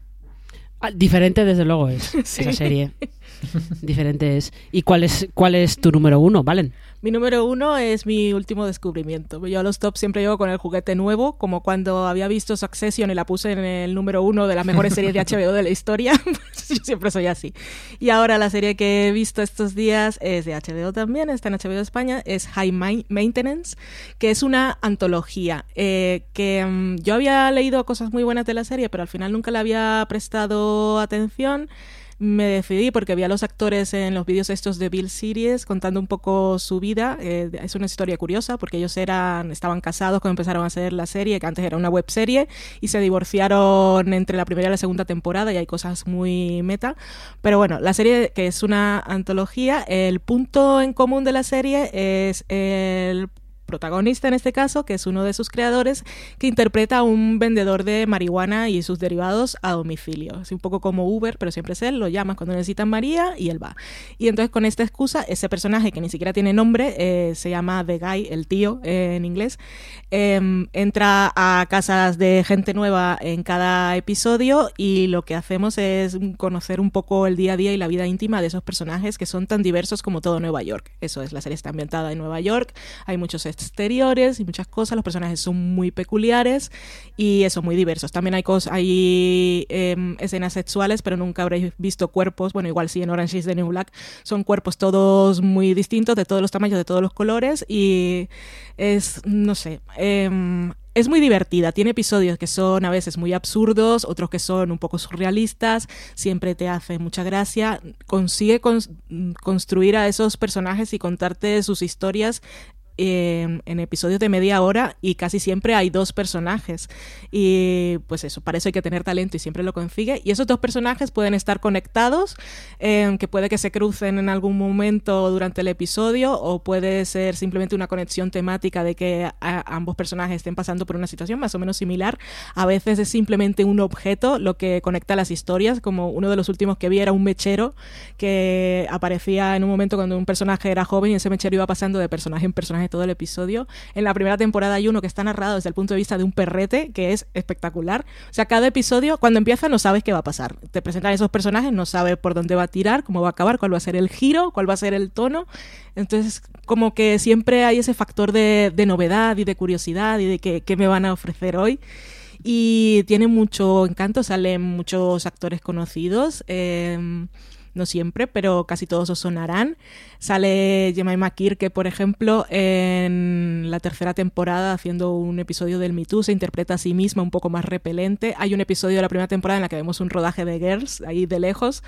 S2: Ah, diferente desde luego es sí. esa serie. diferente es. ¿Y cuál es, cuál es tu número uno, Valen?
S4: Mi número uno es mi último descubrimiento. Yo a los tops siempre llego con el juguete nuevo, como cuando había visto Succession y la puse en el número uno de las mejores series de HBO de la historia. Yo siempre soy así. Y ahora la serie que he visto estos días es de HBO también, está en HBO España, es High Maintenance, que es una antología. Eh, que um, yo había leído cosas muy buenas de la serie, pero al final nunca le había prestado atención me decidí porque vi a los actores en los vídeos estos de Bill Series contando un poco su vida. Eh, es una historia curiosa porque ellos eran, estaban casados cuando empezaron a hacer la serie, que antes era una web serie, y se divorciaron entre la primera y la segunda temporada y hay cosas muy meta. Pero bueno, la serie que es una antología, el punto en común de la serie es el protagonista en este caso, que es uno de sus creadores, que interpreta a un vendedor de marihuana y sus derivados a domicilio. Es un poco como Uber, pero siempre es él, lo llaman cuando necesitan María y él va. Y entonces con esta excusa, ese personaje que ni siquiera tiene nombre, eh, se llama The Guy, el tío eh, en inglés, eh, entra a casas de gente nueva en cada episodio y lo que hacemos es conocer un poco el día a día y la vida íntima de esos personajes que son tan diversos como todo Nueva York. Eso es, la serie está ambientada en Nueva York, hay muchos exteriores y muchas cosas. Los personajes son muy peculiares y eso, muy diversos. También hay, cosas, hay eh, escenas sexuales, pero nunca habréis visto cuerpos. Bueno, igual sí en Orange is the New Black. Son cuerpos todos muy distintos, de todos los tamaños, de todos los colores y es, no sé, eh, es muy divertida. Tiene episodios que son a veces muy absurdos, otros que son un poco surrealistas. Siempre te hace mucha gracia. Consigue con, construir a esos personajes y contarte sus historias eh, en episodios de media hora y casi siempre hay dos personajes. Y pues eso, para eso hay que tener talento y siempre lo consigue. Y esos dos personajes pueden estar conectados, eh, que puede que se crucen en algún momento durante el episodio o puede ser simplemente una conexión temática de que ambos personajes estén pasando por una situación más o menos similar. A veces es simplemente un objeto lo que conecta las historias, como uno de los últimos que vi era un mechero que aparecía en un momento cuando un personaje era joven y ese mechero iba pasando de personaje en personaje todo el episodio. En la primera temporada hay uno que está narrado desde el punto de vista de un perrete, que es espectacular. O sea, cada episodio, cuando empieza, no sabes qué va a pasar. Te presentan esos personajes, no sabes por dónde va a tirar, cómo va a acabar, cuál va a ser el giro, cuál va a ser el tono. Entonces, como que siempre hay ese factor de, novedad y de curiosidad y de qué, qué me van a ofrecer hoy y tiene mucho encanto, salen muchos actores conocidos. Eh, no siempre, pero casi todos os sonarán. Sale Jemima Kirke, por ejemplo, en la tercera temporada haciendo un episodio del Me Too, se interpreta a sí misma un poco más repelente. Hay un episodio de la primera temporada en la que vemos un rodaje de Girls, ahí de lejos,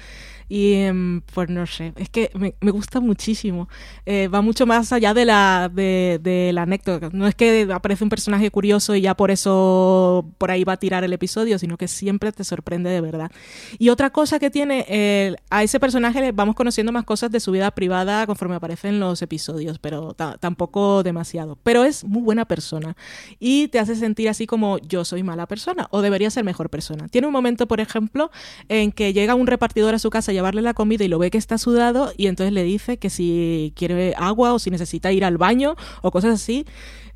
S4: y pues no sé, es que me, me gusta muchísimo. Eh, va mucho más allá de la, de, de, la anécdota. No es que aparece un personaje curioso y ya por eso por ahí va a tirar el episodio, sino que siempre te sorprende de verdad. Y otra cosa que tiene, eh, a ese personaje le vamos conociendo más cosas de su vida privada conforme aparecen los episodios, pero tampoco demasiado. Pero es muy buena persona y te hace sentir así como yo soy mala persona o debería ser mejor persona. Tiene un momento, por ejemplo, en que llega un repartidor a su casa a llevarle la comida y lo ve que está sudado y entonces le dice que si quiere agua o si necesita ir al baño o cosas así.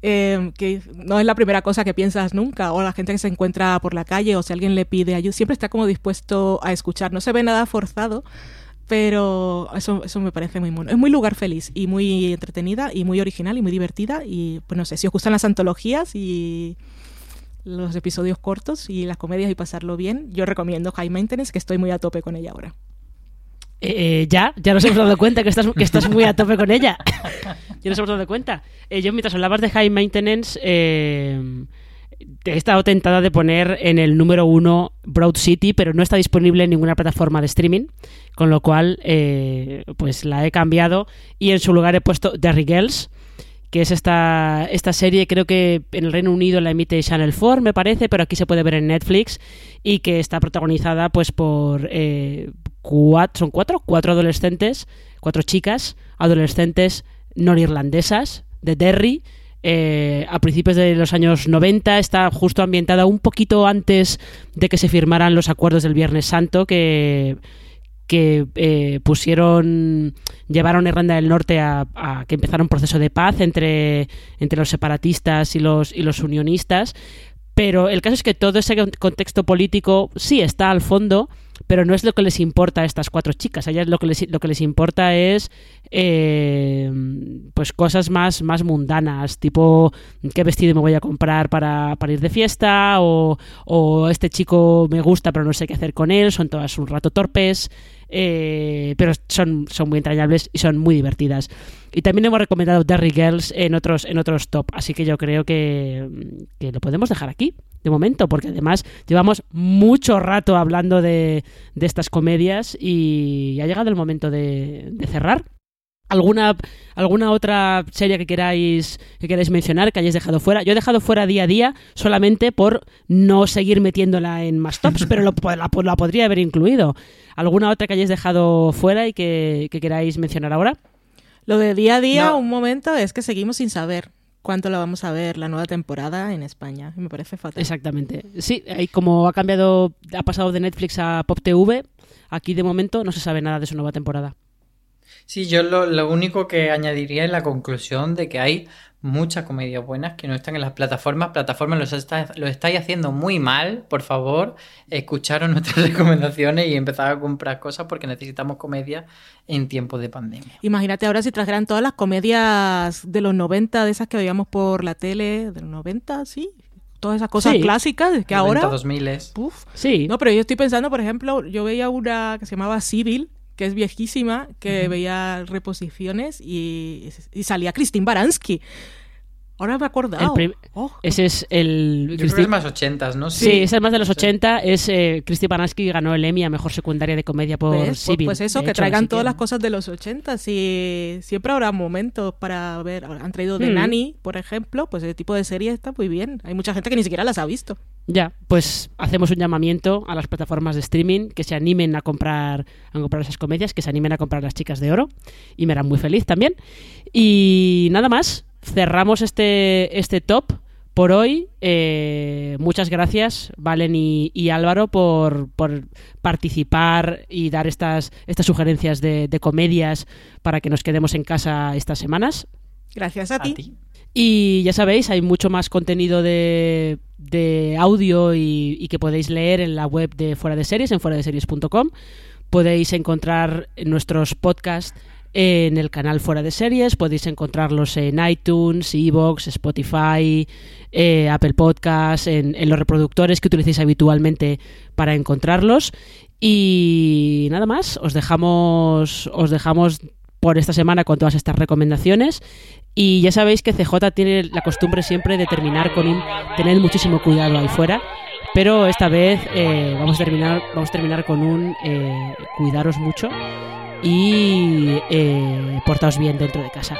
S4: Eh, que no es la primera cosa que piensas nunca, o la gente que se encuentra por la calle, o si alguien le pide ayuda, siempre está como dispuesto a escuchar, no se ve nada forzado, pero eso, eso me parece muy bueno. Es muy lugar feliz y muy entretenida y muy original y muy divertida, y pues no sé, si os gustan las antologías y los episodios cortos y las comedias y pasarlo bien, yo recomiendo High Maintenance, que estoy muy a tope con ella ahora.
S2: Eh, ya, ya nos hemos dado cuenta que estás, muy a tope con ella. ya nos hemos dado cuenta. Eh, yo mientras hablabas de High Maintenance, eh, he estado tentada de poner en el número uno Broad City, pero no está disponible en ninguna plataforma de streaming, con lo cual eh, pues la he cambiado y en su lugar he puesto Derry Girls, que es esta, esta serie, creo que en el Reino Unido la emite Channel 4, me parece, pero aquí se puede ver en Netflix y que está protagonizada pues por eh, cuatro, son cuatro, cuatro adolescentes, cuatro chicas adolescentes norirlandesas de Derry, eh, a principios de los años 90, está justo ambientada un poquito antes de que se firmaran los acuerdos del Viernes Santo que, que eh, pusieron, llevaron Irlanda del Norte a, a, que empezara un proceso de paz entre, entre los separatistas y los, y los unionistas. Pero el caso es que todo ese contexto político sí está al fondo, pero no es lo que les importa a estas cuatro chicas. A ellas lo que les, lo que les importa es eh, pues cosas más, más mundanas, tipo qué vestido me voy a comprar para, para ir de fiesta, o, o, este chico me gusta pero no sé qué hacer con él, son todas un rato torpes. Eh, pero son, son muy entrañables y son muy divertidas. Y también hemos recomendado Derry Girls en otros, en otros top, así que yo creo que, que, lo podemos dejar aquí, de momento, porque además llevamos mucho rato hablando de, de estas comedias y ha llegado el momento de, de cerrar. ¿Alguna, ¿Alguna otra serie que queráis, que queráis mencionar, que hayáis dejado fuera? Yo he dejado fuera día a día solamente por no seguir metiéndola en más tops, pero lo, la, la, podría haber incluido. ¿Alguna otra que hayáis dejado fuera y que, que queráis mencionar ahora?
S4: Lo de día a día, no. un momento, es que seguimos sin saber cuánto la vamos a ver la nueva temporada en España. Me parece fatal.
S2: Exactamente. Sí, y como ha cambiado, ha pasado de Netflix a Pop TV, aquí de momento no se sabe nada de su nueva temporada.
S3: Sí, yo lo, lo, único que añadiría es la conclusión de que hay muchas comedias buenas que no están en las plataformas. Plataformas los, está, los estáis haciendo muy mal. Por favor, escucharos nuestras recomendaciones y empezar a comprar cosas porque necesitamos comedia en tiempos de pandemia.
S4: Imagínate ahora si trajeran todas las comedias de los 90, de esas que veíamos por la tele, de los 90, sí, todas esas cosas sí. clásicas que 90, ahora
S3: 2000 es.
S4: Uf. Sí. No, pero yo estoy pensando, por ejemplo, yo veía una que se llamaba Civil, que es viejísima, que uh -huh. veía reposiciones y, y salía Christine Baranski. Ahora me he acordado.
S2: Oh, ese es el.
S3: Yo creo que es más ochentas, ¿no?
S2: Sí, sí, ese es más de los 80. Es eh, Christy Baranski ganó el Emmy a mejor secundaria de comedia por
S4: ¿Ves?
S2: Civil.
S4: Pues, pues eso, que hecho, traigan todas que... las cosas de los 80 y siempre habrá momentos para ver. Han traído de mm. Nani, por ejemplo, pues ese tipo de serie está muy bien. Hay mucha gente que ni siquiera las ha visto.
S2: Ya, pues hacemos un llamamiento a las plataformas de streaming que se animen a comprar, a comprar esas comedias, que se animen a comprar las chicas de oro y me harán muy feliz también. Y nada más, cerramos este, este top por hoy. Eh, muchas gracias, Valen y, y Álvaro, por, por, participar y dar estas, estas sugerencias de, de, comedias para que nos quedemos en casa estas semanas.
S4: Gracias a, a ti. ti.
S2: Y ya sabéis, hay mucho más contenido de, de audio y, y, que podéis leer en la web de Fuera de Series, en fuera de series.com. Podéis encontrar nuestros podcasts en el canal Fuera de Series. Podéis encontrarlos en iTunes, Evox, Spotify, eh, Apple Podcasts, en, en, los reproductores que utilicéis habitualmente para encontrarlos. Y nada más, os dejamos, os dejamos por esta semana con todas estas recomendaciones. Y ya sabéis que CJ tiene la costumbre siempre de terminar con un tener muchísimo cuidado ahí fuera. Pero esta vez eh, vamos, a terminar, vamos a terminar con un eh, cuidaros mucho y eh, portaos bien dentro de casa.